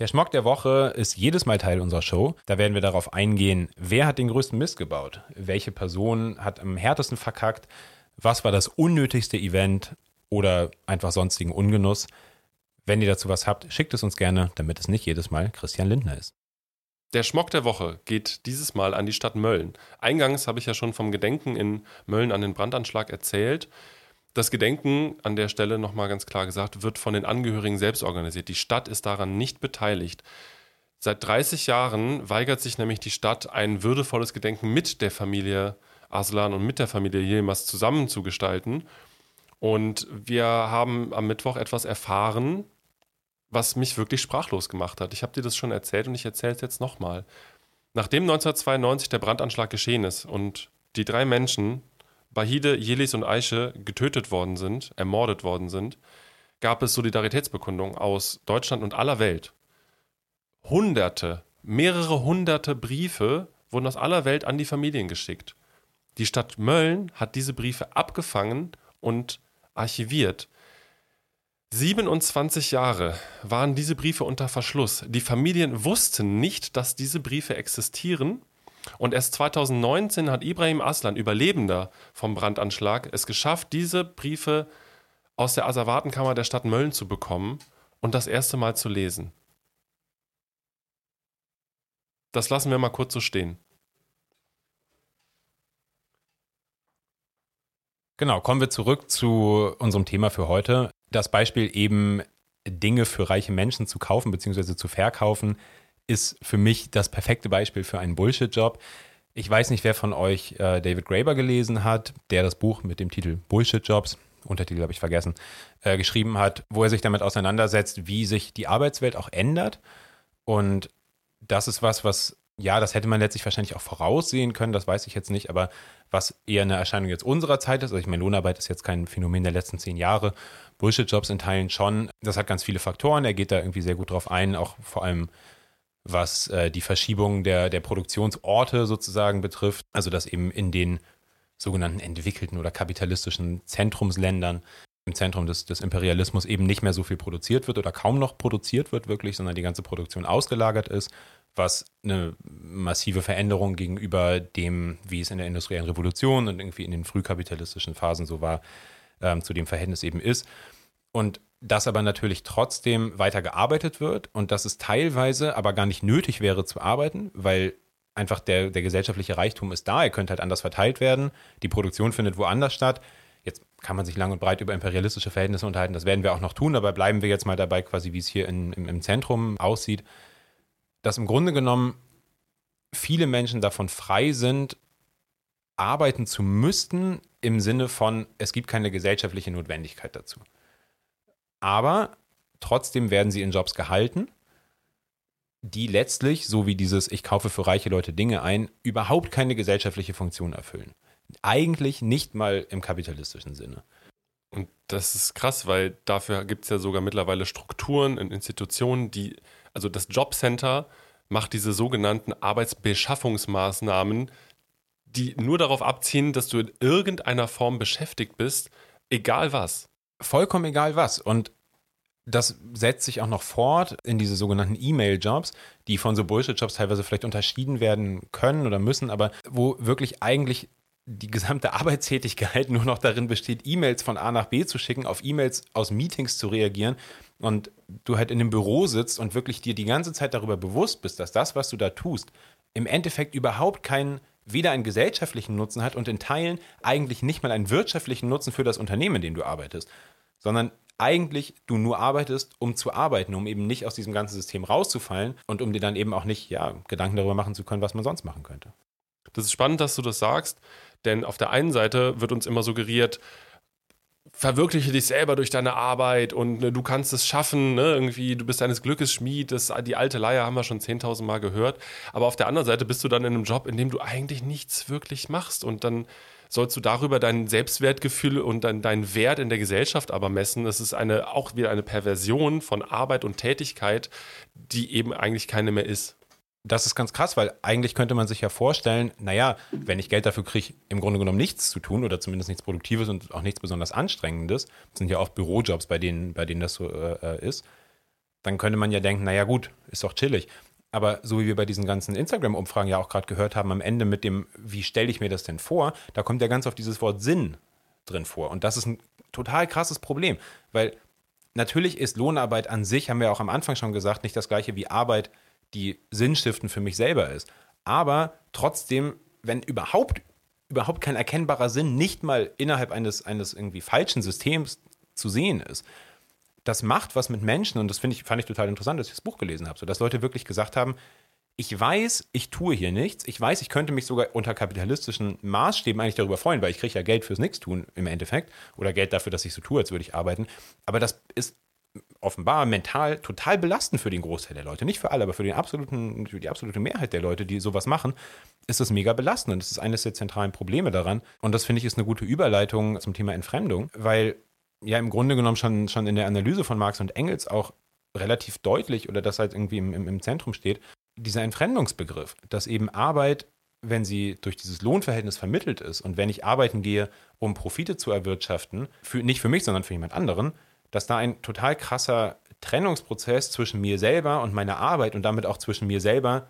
Der Schmock der Woche ist jedes Mal Teil unserer Show. Da werden wir darauf eingehen, wer hat den größten Mist gebaut? Welche Person hat am härtesten verkackt? Was war das unnötigste Event? Oder einfach sonstigen Ungenuss. Wenn ihr dazu was habt, schickt es uns gerne, damit es nicht jedes Mal Christian Lindner ist. Der Schmock der Woche geht dieses Mal an die Stadt Mölln. Eingangs habe ich ja schon vom Gedenken in Mölln an den Brandanschlag erzählt. Das Gedenken an der Stelle nochmal ganz klar gesagt, wird von den Angehörigen selbst organisiert. Die Stadt ist daran nicht beteiligt. Seit 30 Jahren weigert sich nämlich die Stadt, ein würdevolles Gedenken mit der Familie Aslan und mit der Familie Yilmaz zusammen zu gestalten. Und wir haben am Mittwoch etwas erfahren, was mich wirklich sprachlos gemacht hat. Ich habe dir das schon erzählt und ich erzähle es jetzt nochmal. Nachdem 1992 der Brandanschlag geschehen ist und die drei Menschen, Bahide, Jelis und Aische getötet worden sind, ermordet worden sind, gab es Solidaritätsbekundungen aus Deutschland und aller Welt. Hunderte, mehrere hunderte Briefe wurden aus aller Welt an die Familien geschickt. Die Stadt Mölln hat diese Briefe abgefangen und archiviert. 27 Jahre waren diese Briefe unter Verschluss. Die Familien wussten nicht, dass diese Briefe existieren und erst 2019 hat Ibrahim Aslan, Überlebender vom Brandanschlag, es geschafft, diese Briefe aus der Asservatenkammer der Stadt Mölln zu bekommen und das erste Mal zu lesen. Das lassen wir mal kurz so stehen. Genau, kommen wir zurück zu unserem Thema für heute. Das Beispiel eben Dinge für reiche Menschen zu kaufen bzw. zu verkaufen, ist für mich das perfekte Beispiel für einen Bullshit-Job. Ich weiß nicht, wer von euch äh, David Graeber gelesen hat, der das Buch mit dem Titel Bullshit-Jobs, Untertitel habe ich vergessen, äh, geschrieben hat, wo er sich damit auseinandersetzt, wie sich die Arbeitswelt auch ändert. Und das ist was, was, ja, das hätte man letztlich wahrscheinlich auch voraussehen können, das weiß ich jetzt nicht, aber was eher eine Erscheinung jetzt unserer Zeit ist, also ich meine, Lohnarbeit ist jetzt kein Phänomen der letzten zehn Jahre, Bullshit-Jobs in Teilen schon, das hat ganz viele Faktoren, er geht da irgendwie sehr gut drauf ein, auch vor allem was äh, die Verschiebung der, der Produktionsorte sozusagen betrifft. Also dass eben in den sogenannten entwickelten oder kapitalistischen Zentrumsländern im Zentrum des, des Imperialismus eben nicht mehr so viel produziert wird oder kaum noch produziert wird wirklich, sondern die ganze Produktion ausgelagert ist, was eine massive Veränderung gegenüber dem, wie es in der industriellen Revolution und irgendwie in den frühkapitalistischen Phasen so war, ähm, zu dem Verhältnis eben ist. Und dass aber natürlich trotzdem weiter gearbeitet wird und dass es teilweise aber gar nicht nötig wäre zu arbeiten, weil einfach der, der gesellschaftliche Reichtum ist da, er könnte halt anders verteilt werden, die Produktion findet woanders statt. Jetzt kann man sich lang und breit über imperialistische Verhältnisse unterhalten, das werden wir auch noch tun, aber bleiben wir jetzt mal dabei, quasi wie es hier in, im, im Zentrum aussieht, dass im Grunde genommen viele Menschen davon frei sind, arbeiten zu müssten, im Sinne von, es gibt keine gesellschaftliche Notwendigkeit dazu aber trotzdem werden sie in Jobs gehalten, die letztlich, so wie dieses Ich kaufe für reiche Leute Dinge ein, überhaupt keine gesellschaftliche Funktion erfüllen. Eigentlich nicht mal im kapitalistischen Sinne. Und das ist krass, weil dafür gibt es ja sogar mittlerweile Strukturen und Institutionen, die, also das Jobcenter macht diese sogenannten Arbeitsbeschaffungsmaßnahmen, die nur darauf abziehen, dass du in irgendeiner Form beschäftigt bist, egal was. Vollkommen egal was. Und das setzt sich auch noch fort in diese sogenannten E-Mail-Jobs, die von so Bullshit-Jobs teilweise vielleicht unterschieden werden können oder müssen, aber wo wirklich eigentlich die gesamte Arbeitstätigkeit [LAUGHS] nur noch darin besteht, E-Mails von A nach B zu schicken, auf E-Mails aus Meetings zu reagieren und du halt in einem Büro sitzt und wirklich dir die ganze Zeit darüber bewusst bist, dass das, was du da tust, im Endeffekt überhaupt keinen weder einen gesellschaftlichen Nutzen hat und in Teilen eigentlich nicht mal einen wirtschaftlichen Nutzen für das Unternehmen, in dem du arbeitest, sondern eigentlich du nur arbeitest, um zu arbeiten, um eben nicht aus diesem ganzen System rauszufallen und um dir dann eben auch nicht ja, Gedanken darüber machen zu können, was man sonst machen könnte. Das ist spannend, dass du das sagst, denn auf der einen Seite wird uns immer suggeriert, verwirkliche dich selber durch deine Arbeit und ne, du kannst es schaffen, ne? irgendwie, du bist deines Glückes Schmied, das, die alte Leier haben wir schon 10.000 Mal gehört, aber auf der anderen Seite bist du dann in einem Job, in dem du eigentlich nichts wirklich machst und dann sollst du darüber dein Selbstwertgefühl und dein, deinen Wert in der Gesellschaft aber messen. Das ist eine, auch wieder eine Perversion von Arbeit und Tätigkeit, die eben eigentlich keine mehr ist. Das ist ganz krass, weil eigentlich könnte man sich ja vorstellen, naja, wenn ich Geld dafür kriege, im Grunde genommen nichts zu tun oder zumindest nichts Produktives und auch nichts besonders Anstrengendes, das sind ja oft Bürojobs, bei denen, bei denen das so äh, äh ist, dann könnte man ja denken, naja gut, ist doch chillig. Aber so wie wir bei diesen ganzen Instagram-Umfragen ja auch gerade gehört haben, am Ende mit dem, wie stelle ich mir das denn vor, da kommt ja ganz oft dieses Wort Sinn drin vor. Und das ist ein total krasses Problem, weil natürlich ist Lohnarbeit an sich, haben wir auch am Anfang schon gesagt, nicht das gleiche wie Arbeit, die sinnstiftend für mich selber ist. Aber trotzdem, wenn überhaupt überhaupt kein erkennbarer Sinn, nicht mal innerhalb eines, eines irgendwie falschen Systems zu sehen ist. Das macht was mit Menschen und das ich, fand ich total interessant, dass ich das Buch gelesen habe, so dass Leute wirklich gesagt haben, ich weiß, ich tue hier nichts. Ich weiß, ich könnte mich sogar unter kapitalistischen Maßstäben eigentlich darüber freuen, weil ich kriege ja Geld fürs Nichtstun im Endeffekt oder Geld dafür, dass ich so tue, als würde ich arbeiten. Aber das ist offenbar mental total belastend für den Großteil der Leute. Nicht für alle, aber für, den absoluten, für die absolute Mehrheit der Leute, die sowas machen, ist das mega belastend. Und das ist eines der zentralen Probleme daran. Und das finde ich ist eine gute Überleitung zum Thema Entfremdung, weil ja im Grunde genommen schon, schon in der Analyse von Marx und Engels auch relativ deutlich oder das halt irgendwie im, im, im Zentrum steht, dieser Entfremdungsbegriff, dass eben Arbeit, wenn sie durch dieses Lohnverhältnis vermittelt ist und wenn ich arbeiten gehe, um Profite zu erwirtschaften, für, nicht für mich, sondern für jemand anderen, dass da ein total krasser Trennungsprozess zwischen mir selber und meiner Arbeit und damit auch zwischen mir selber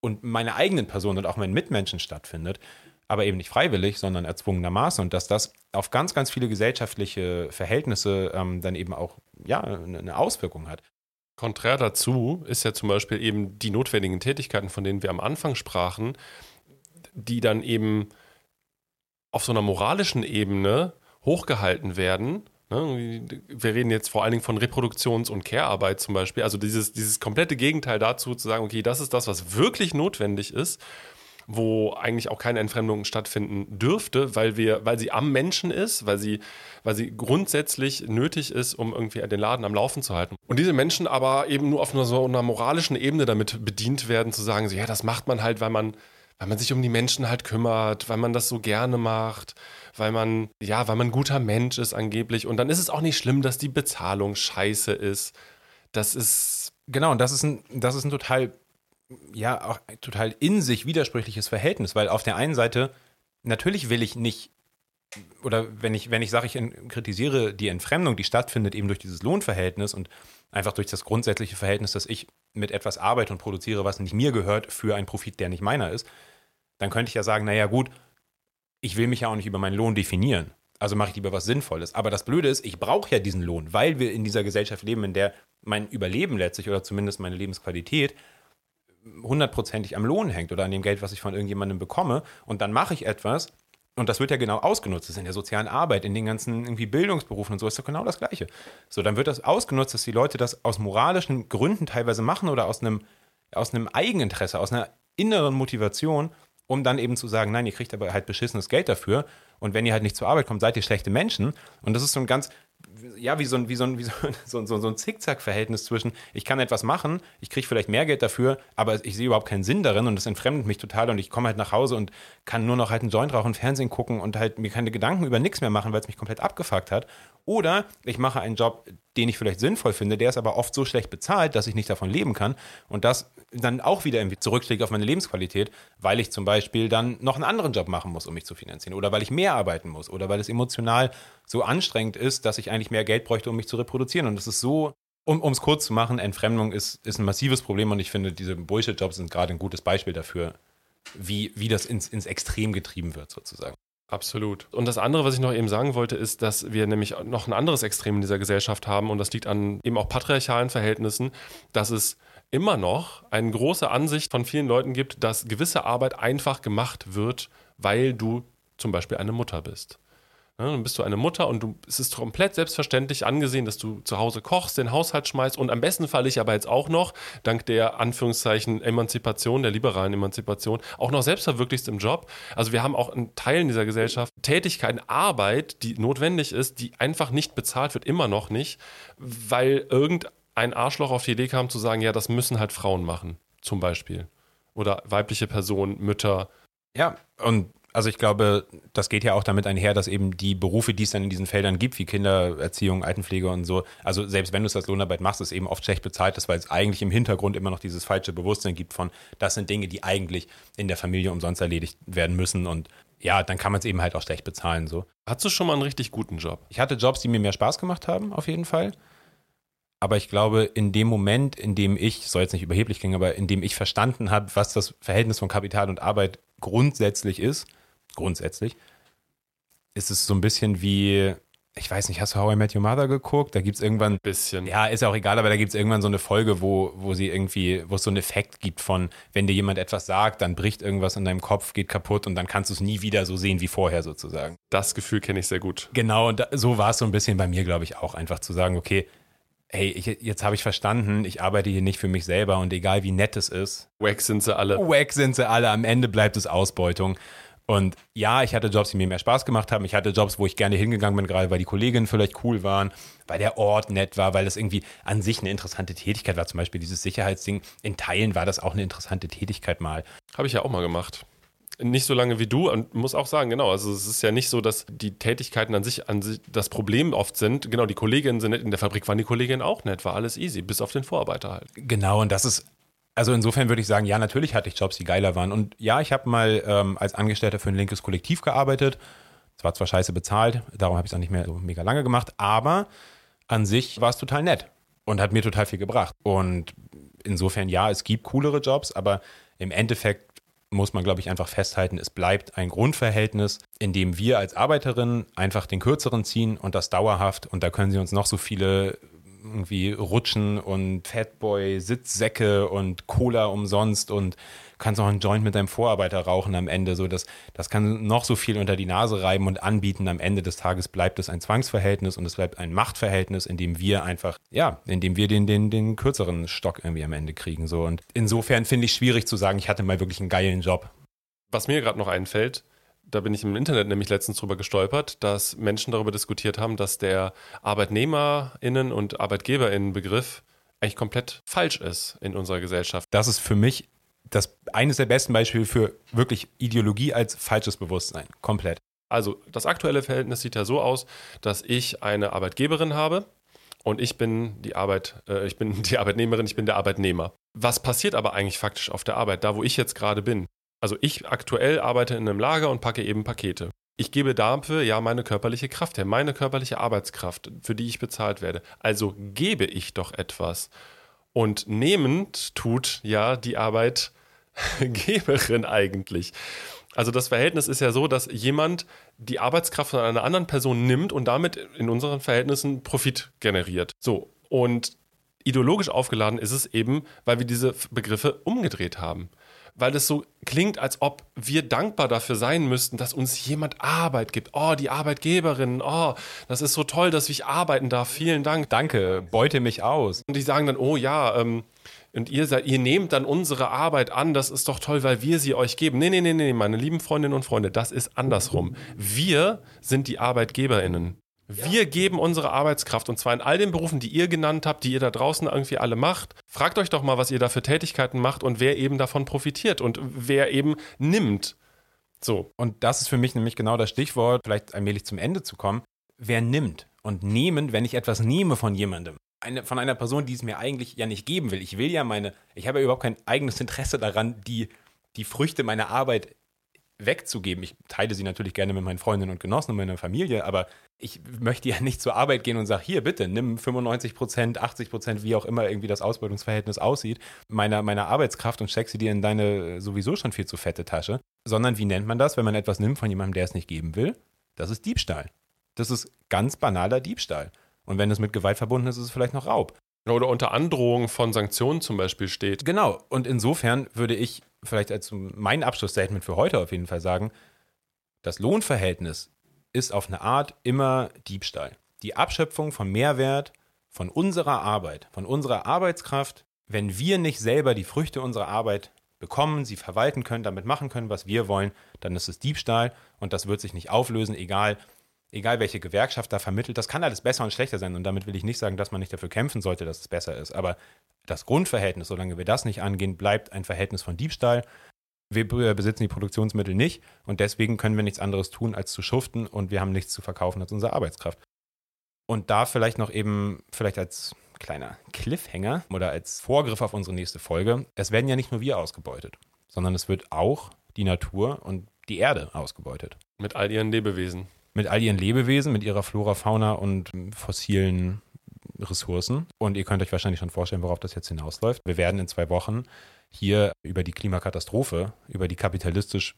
und meiner eigenen Person und auch meinen Mitmenschen stattfindet, aber eben nicht freiwillig, sondern erzwungenermaßen und dass das auf ganz, ganz viele gesellschaftliche Verhältnisse ähm, dann eben auch ja, eine Auswirkung hat. Konträr dazu ist ja zum Beispiel eben die notwendigen Tätigkeiten, von denen wir am Anfang sprachen, die dann eben auf so einer moralischen Ebene hochgehalten werden. Ne? Wir reden jetzt vor allen Dingen von Reproduktions- und Care-Arbeit zum Beispiel. Also dieses, dieses komplette Gegenteil dazu zu sagen, okay, das ist das, was wirklich notwendig ist wo eigentlich auch keine Entfremdung stattfinden dürfte, weil wir, weil sie am Menschen ist, weil sie, weil sie grundsätzlich nötig ist, um irgendwie den Laden am Laufen zu halten. Und diese Menschen aber eben nur auf einer so einer moralischen Ebene damit bedient werden, zu sagen, so, ja, das macht man halt, weil man, weil man sich um die Menschen halt kümmert, weil man das so gerne macht, weil man, ja, weil man ein guter Mensch ist angeblich. Und dann ist es auch nicht schlimm, dass die Bezahlung scheiße ist. Das ist. Genau, und das ist ein, das ist ein total ja auch total in sich widersprüchliches Verhältnis, weil auf der einen Seite natürlich will ich nicht oder wenn ich wenn ich sage, ich kritisiere die Entfremdung, die stattfindet eben durch dieses Lohnverhältnis und einfach durch das grundsätzliche Verhältnis, dass ich mit etwas arbeite und produziere, was nicht mir gehört, für einen Profit, der nicht meiner ist, dann könnte ich ja sagen, naja gut, ich will mich ja auch nicht über meinen Lohn definieren. Also mache ich lieber was Sinnvolles. Aber das Blöde ist, ich brauche ja diesen Lohn, weil wir in dieser Gesellschaft leben, in der mein Überleben letztlich oder zumindest meine Lebensqualität hundertprozentig am Lohn hängt oder an dem Geld, was ich von irgendjemandem bekomme. Und dann mache ich etwas und das wird ja genau ausgenutzt. Das ist in der sozialen Arbeit, in den ganzen irgendwie Bildungsberufen und so ist doch genau das Gleiche. So, dann wird das ausgenutzt, dass die Leute das aus moralischen Gründen teilweise machen oder aus einem, aus einem Eigeninteresse, aus einer inneren Motivation, um dann eben zu sagen, nein, ihr kriegt aber halt beschissenes Geld dafür. Und wenn ihr halt nicht zur Arbeit kommt, seid ihr schlechte Menschen. Und das ist so ein ganz, ja, wie so ein, wie so ein, wie so, [LAUGHS] so, so ein Zickzack-Verhältnis zwischen, ich kann etwas machen, ich kriege vielleicht mehr Geld dafür, aber ich sehe überhaupt keinen Sinn darin und das entfremdet mich total und ich komme halt nach Hause und kann nur noch halt einen Joint rauchen, Fernsehen gucken und halt mir keine Gedanken über nichts mehr machen, weil es mich komplett abgefuckt hat. Oder ich mache einen Job, den ich vielleicht sinnvoll finde, der ist aber oft so schlecht bezahlt, dass ich nicht davon leben kann und das dann auch wieder irgendwie zurückschlägt auf meine Lebensqualität, weil ich zum Beispiel dann noch einen anderen Job machen muss, um mich zu finanzieren oder weil ich mehr arbeiten muss oder weil es emotional so anstrengend ist, dass ich eigentlich mehr Geld bräuchte, um mich zu reproduzieren. Und das ist so, um es kurz zu machen, Entfremdung ist, ist ein massives Problem und ich finde, diese Bullshit-Jobs sind gerade ein gutes Beispiel dafür, wie, wie das ins, ins Extrem getrieben wird, sozusagen. Absolut. Und das andere, was ich noch eben sagen wollte, ist, dass wir nämlich noch ein anderes Extrem in dieser Gesellschaft haben und das liegt an eben auch patriarchalen Verhältnissen, dass es immer noch eine große Ansicht von vielen Leuten gibt, dass gewisse Arbeit einfach gemacht wird, weil du zum Beispiel eine Mutter bist. Ja, dann bist du eine Mutter und du, es ist komplett selbstverständlich angesehen, dass du zu Hause kochst, den Haushalt schmeißt und am besten Fall ich aber jetzt auch noch, dank der Anführungszeichen Emanzipation, der liberalen Emanzipation, auch noch selbstverwirklichst im Job. Also wir haben auch in Teilen dieser Gesellschaft Tätigkeiten, Arbeit, die notwendig ist, die einfach nicht bezahlt wird, immer noch nicht, weil irgendein Arschloch auf die Idee kam zu sagen, ja, das müssen halt Frauen machen, zum Beispiel. Oder weibliche Personen, Mütter. Ja, und also ich glaube, das geht ja auch damit einher, dass eben die Berufe, die es dann in diesen Feldern gibt, wie Kindererziehung, Altenpflege und so, also selbst wenn du es als Lohnarbeit machst, ist eben oft schlecht bezahlt ist, weil es eigentlich im Hintergrund immer noch dieses falsche Bewusstsein gibt von, das sind Dinge, die eigentlich in der Familie umsonst erledigt werden müssen und ja, dann kann man es eben halt auch schlecht bezahlen so. Hattest du schon mal einen richtig guten Job? Ich hatte Jobs, die mir mehr Spaß gemacht haben, auf jeden Fall. Aber ich glaube, in dem Moment, in dem ich, soll jetzt nicht überheblich klingen, aber in dem ich verstanden habe, was das Verhältnis von Kapital und Arbeit grundsätzlich ist, grundsätzlich, ist es so ein bisschen wie, ich weiß nicht, hast du How I Met Your Mother geguckt? Da gibt es irgendwann. Bisschen. Ja, ist ja auch egal, aber da gibt es irgendwann so eine Folge, wo, wo sie irgendwie, wo es so einen Effekt gibt von, wenn dir jemand etwas sagt, dann bricht irgendwas in deinem Kopf, geht kaputt und dann kannst du es nie wieder so sehen wie vorher sozusagen. Das Gefühl kenne ich sehr gut. Genau, und da, so war es so ein bisschen bei mir, glaube ich, auch, einfach zu sagen, okay, hey, ich, jetzt habe ich verstanden, ich arbeite hier nicht für mich selber und egal wie nett es ist. Wack sind sie alle. Wack sind sie alle, am Ende bleibt es Ausbeutung. Und ja, ich hatte Jobs, die mir mehr Spaß gemacht haben. Ich hatte Jobs, wo ich gerne hingegangen bin, gerade weil die Kolleginnen vielleicht cool waren, weil der Ort nett war, weil das irgendwie an sich eine interessante Tätigkeit war. Zum Beispiel dieses Sicherheitsding. In Teilen war das auch eine interessante Tätigkeit mal. Habe ich ja auch mal gemacht. Nicht so lange wie du und muss auch sagen, genau, also es ist ja nicht so, dass die Tätigkeiten an sich, an sich das Problem oft sind. Genau, die Kolleginnen sind nett, in der Fabrik waren die Kolleginnen auch nett, war alles easy, bis auf den Vorarbeiter halt. Genau, und das ist also insofern würde ich sagen, ja, natürlich hatte ich Jobs, die geiler waren. Und ja, ich habe mal ähm, als Angestellter für ein linkes Kollektiv gearbeitet. Es war zwar scheiße bezahlt, darum habe ich es auch nicht mehr so mega lange gemacht, aber an sich war es total nett und hat mir total viel gebracht. Und insofern, ja, es gibt coolere Jobs, aber im Endeffekt muss man, glaube ich, einfach festhalten, es bleibt ein Grundverhältnis, in dem wir als Arbeiterinnen einfach den kürzeren ziehen und das dauerhaft. Und da können sie uns noch so viele irgendwie Rutschen und Fatboy Sitzsäcke und Cola umsonst und kannst auch einen Joint mit deinem Vorarbeiter rauchen am Ende. So, das, das kann noch so viel unter die Nase reiben und anbieten. Am Ende des Tages bleibt es ein Zwangsverhältnis und es bleibt ein Machtverhältnis, in dem wir einfach, ja, in dem wir den, den, den kürzeren Stock irgendwie am Ende kriegen. So. Und insofern finde ich schwierig zu sagen, ich hatte mal wirklich einen geilen Job. Was mir gerade noch einfällt, da bin ich im Internet nämlich letztens drüber gestolpert, dass Menschen darüber diskutiert haben, dass der ArbeitnehmerInnen und ArbeitgeberInnen-Begriff eigentlich komplett falsch ist in unserer Gesellschaft. Das ist für mich das eines der besten Beispiele für wirklich Ideologie als falsches Bewusstsein. Komplett. Also das aktuelle Verhältnis sieht ja so aus, dass ich eine Arbeitgeberin habe und ich bin die Arbeit, äh, ich bin [LAUGHS] die Arbeitnehmerin, ich bin der Arbeitnehmer. Was passiert aber eigentlich faktisch auf der Arbeit, da wo ich jetzt gerade bin? Also ich aktuell arbeite in einem Lager und packe eben Pakete. Ich gebe dafür ja meine körperliche Kraft her, meine körperliche Arbeitskraft, für die ich bezahlt werde. Also gebe ich doch etwas. Und nehmend tut ja die Arbeitgeberin [LAUGHS] eigentlich. Also das Verhältnis ist ja so, dass jemand die Arbeitskraft von einer anderen Person nimmt und damit in unseren Verhältnissen Profit generiert. So, und ideologisch aufgeladen ist es eben, weil wir diese Begriffe umgedreht haben weil es so klingt, als ob wir dankbar dafür sein müssten, dass uns jemand Arbeit gibt. Oh, die Arbeitgeberin, oh, das ist so toll, dass ich arbeiten darf. Vielen Dank. Danke, beute mich aus. Und die sagen dann, oh ja, ähm, und ihr seid, ihr nehmt dann unsere Arbeit an, das ist doch toll, weil wir sie euch geben. Nee, nee, nee, nee, meine lieben Freundinnen und Freunde, das ist andersrum. Wir sind die ArbeitgeberInnen. Wir geben unsere Arbeitskraft und zwar in all den Berufen, die ihr genannt habt, die ihr da draußen irgendwie alle macht. Fragt euch doch mal, was ihr da für Tätigkeiten macht und wer eben davon profitiert und wer eben nimmt. So. Und das ist für mich nämlich genau das Stichwort, vielleicht allmählich zum Ende zu kommen. Wer nimmt? Und nehmen, wenn ich etwas nehme von jemandem. Eine, von einer Person, die es mir eigentlich ja nicht geben will. Ich will ja meine, ich habe ja überhaupt kein eigenes Interesse daran, die, die Früchte meiner Arbeit wegzugeben. Ich teile sie natürlich gerne mit meinen Freundinnen und Genossen und meiner Familie, aber ich möchte ja [LAUGHS] nicht zur Arbeit gehen und sage, hier bitte, nimm 95 Prozent, 80 Prozent, wie auch immer irgendwie das Ausbeutungsverhältnis aussieht, meiner, meiner Arbeitskraft und steck sie dir in deine sowieso schon viel zu fette Tasche. Sondern wie nennt man das, wenn man etwas nimmt von jemandem, der es nicht geben will? Das ist Diebstahl. Das ist ganz banaler Diebstahl. Und wenn es mit Gewalt verbunden ist, ist es vielleicht noch Raub. Oder unter Androhung von Sanktionen zum Beispiel steht. Genau. Und insofern würde ich vielleicht als mein Abschlussstatement für heute auf jeden Fall sagen, das Lohnverhältnis ist auf eine Art immer Diebstahl. Die Abschöpfung von Mehrwert von unserer Arbeit, von unserer Arbeitskraft, wenn wir nicht selber die Früchte unserer Arbeit bekommen, sie verwalten können, damit machen können, was wir wollen, dann ist es Diebstahl und das wird sich nicht auflösen, egal, egal welche Gewerkschaft da vermittelt. Das kann alles besser und schlechter sein und damit will ich nicht sagen, dass man nicht dafür kämpfen sollte, dass es besser ist. Aber das Grundverhältnis, solange wir das nicht angehen, bleibt ein Verhältnis von Diebstahl. Wir besitzen die Produktionsmittel nicht und deswegen können wir nichts anderes tun, als zu schuften und wir haben nichts zu verkaufen als unsere Arbeitskraft. Und da vielleicht noch eben, vielleicht als kleiner Cliffhanger oder als Vorgriff auf unsere nächste Folge, es werden ja nicht nur wir ausgebeutet, sondern es wird auch die Natur und die Erde ausgebeutet. Mit all ihren Lebewesen. Mit all ihren Lebewesen, mit ihrer Flora, Fauna und fossilen Ressourcen. Und ihr könnt euch wahrscheinlich schon vorstellen, worauf das jetzt hinausläuft. Wir werden in zwei Wochen hier über die Klimakatastrophe, über die kapitalistisch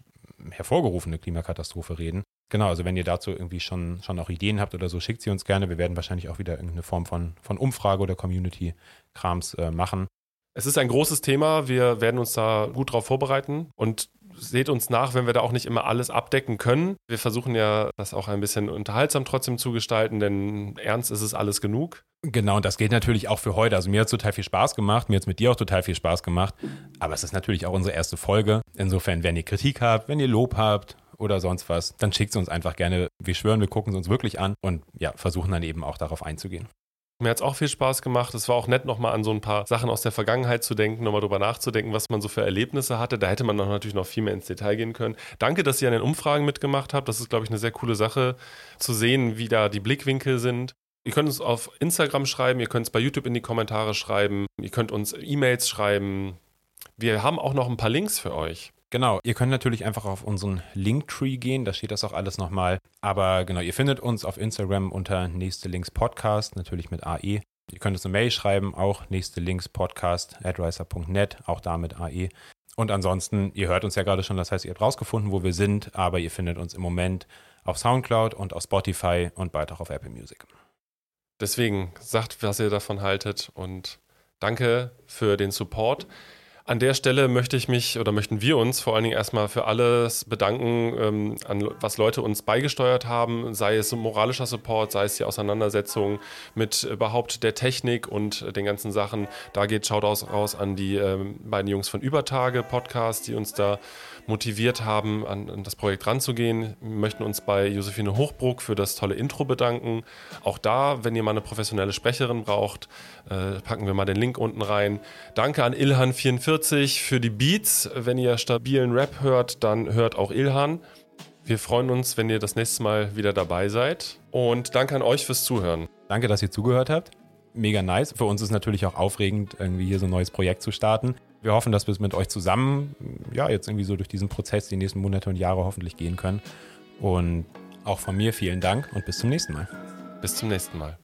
hervorgerufene Klimakatastrophe reden. Genau, also wenn ihr dazu irgendwie schon, schon auch Ideen habt oder so, schickt sie uns gerne. Wir werden wahrscheinlich auch wieder irgendeine Form von, von Umfrage oder Community-Krams äh, machen. Es ist ein großes Thema. Wir werden uns da gut drauf vorbereiten und seht uns nach, wenn wir da auch nicht immer alles abdecken können. Wir versuchen ja, das auch ein bisschen unterhaltsam trotzdem zu gestalten, denn ernst ist es alles genug. Genau, und das geht natürlich auch für heute. Also mir hat es total viel Spaß gemacht, mir hat es mit dir auch total viel Spaß gemacht. Aber es ist natürlich auch unsere erste Folge. Insofern, wenn ihr Kritik habt, wenn ihr Lob habt oder sonst was, dann schickt es uns einfach gerne. Wir schwören, wir gucken es uns wirklich an und ja, versuchen dann eben auch darauf einzugehen. Mir hat es auch viel Spaß gemacht. Es war auch nett, nochmal an so ein paar Sachen aus der Vergangenheit zu denken, nochmal drüber nachzudenken, was man so für Erlebnisse hatte. Da hätte man noch natürlich noch viel mehr ins Detail gehen können. Danke, dass ihr an den Umfragen mitgemacht habt. Das ist, glaube ich, eine sehr coole Sache, zu sehen, wie da die Blickwinkel sind. Ihr könnt uns auf Instagram schreiben, ihr könnt es bei YouTube in die Kommentare schreiben, ihr könnt uns E-Mails schreiben. Wir haben auch noch ein paar Links für euch. Genau, ihr könnt natürlich einfach auf unseren Linktree gehen, da steht das auch alles nochmal. Aber genau, ihr findet uns auf Instagram unter nächste Links Podcast, natürlich mit AE. Ihr könnt uns eine Mail schreiben, auch nächste Links Podcast, adriser.net, auch da mit AE. Und ansonsten, ihr hört uns ja gerade schon, das heißt, ihr habt rausgefunden, wo wir sind, aber ihr findet uns im Moment auf Soundcloud und auf Spotify und bald auch auf Apple Music. Deswegen sagt, was ihr davon haltet und danke für den Support. An der Stelle möchte ich mich oder möchten wir uns vor allen Dingen erstmal für alles bedanken, ähm, an was Leute uns beigesteuert haben, sei es moralischer Support, sei es die Auseinandersetzung mit überhaupt der Technik und den ganzen Sachen. Da geht Shoutouts raus an die ähm, beiden Jungs von Übertage Podcast, die uns da motiviert haben, an, an das Projekt ranzugehen. Wir möchten uns bei Josephine Hochbruck für das tolle Intro bedanken. Auch da, wenn ihr mal eine professionelle Sprecherin braucht, äh, packen wir mal den Link unten rein. Danke an Ilhan44 40 für die Beats. Wenn ihr stabilen Rap hört, dann hört auch Ilhan. Wir freuen uns, wenn ihr das nächste Mal wieder dabei seid. Und danke an euch fürs Zuhören. Danke, dass ihr zugehört habt. Mega nice. Für uns ist natürlich auch aufregend, irgendwie hier so ein neues Projekt zu starten. Wir hoffen, dass wir es mit euch zusammen, ja, jetzt irgendwie so durch diesen Prozess die nächsten Monate und Jahre hoffentlich gehen können. Und auch von mir vielen Dank und bis zum nächsten Mal. Bis zum nächsten Mal.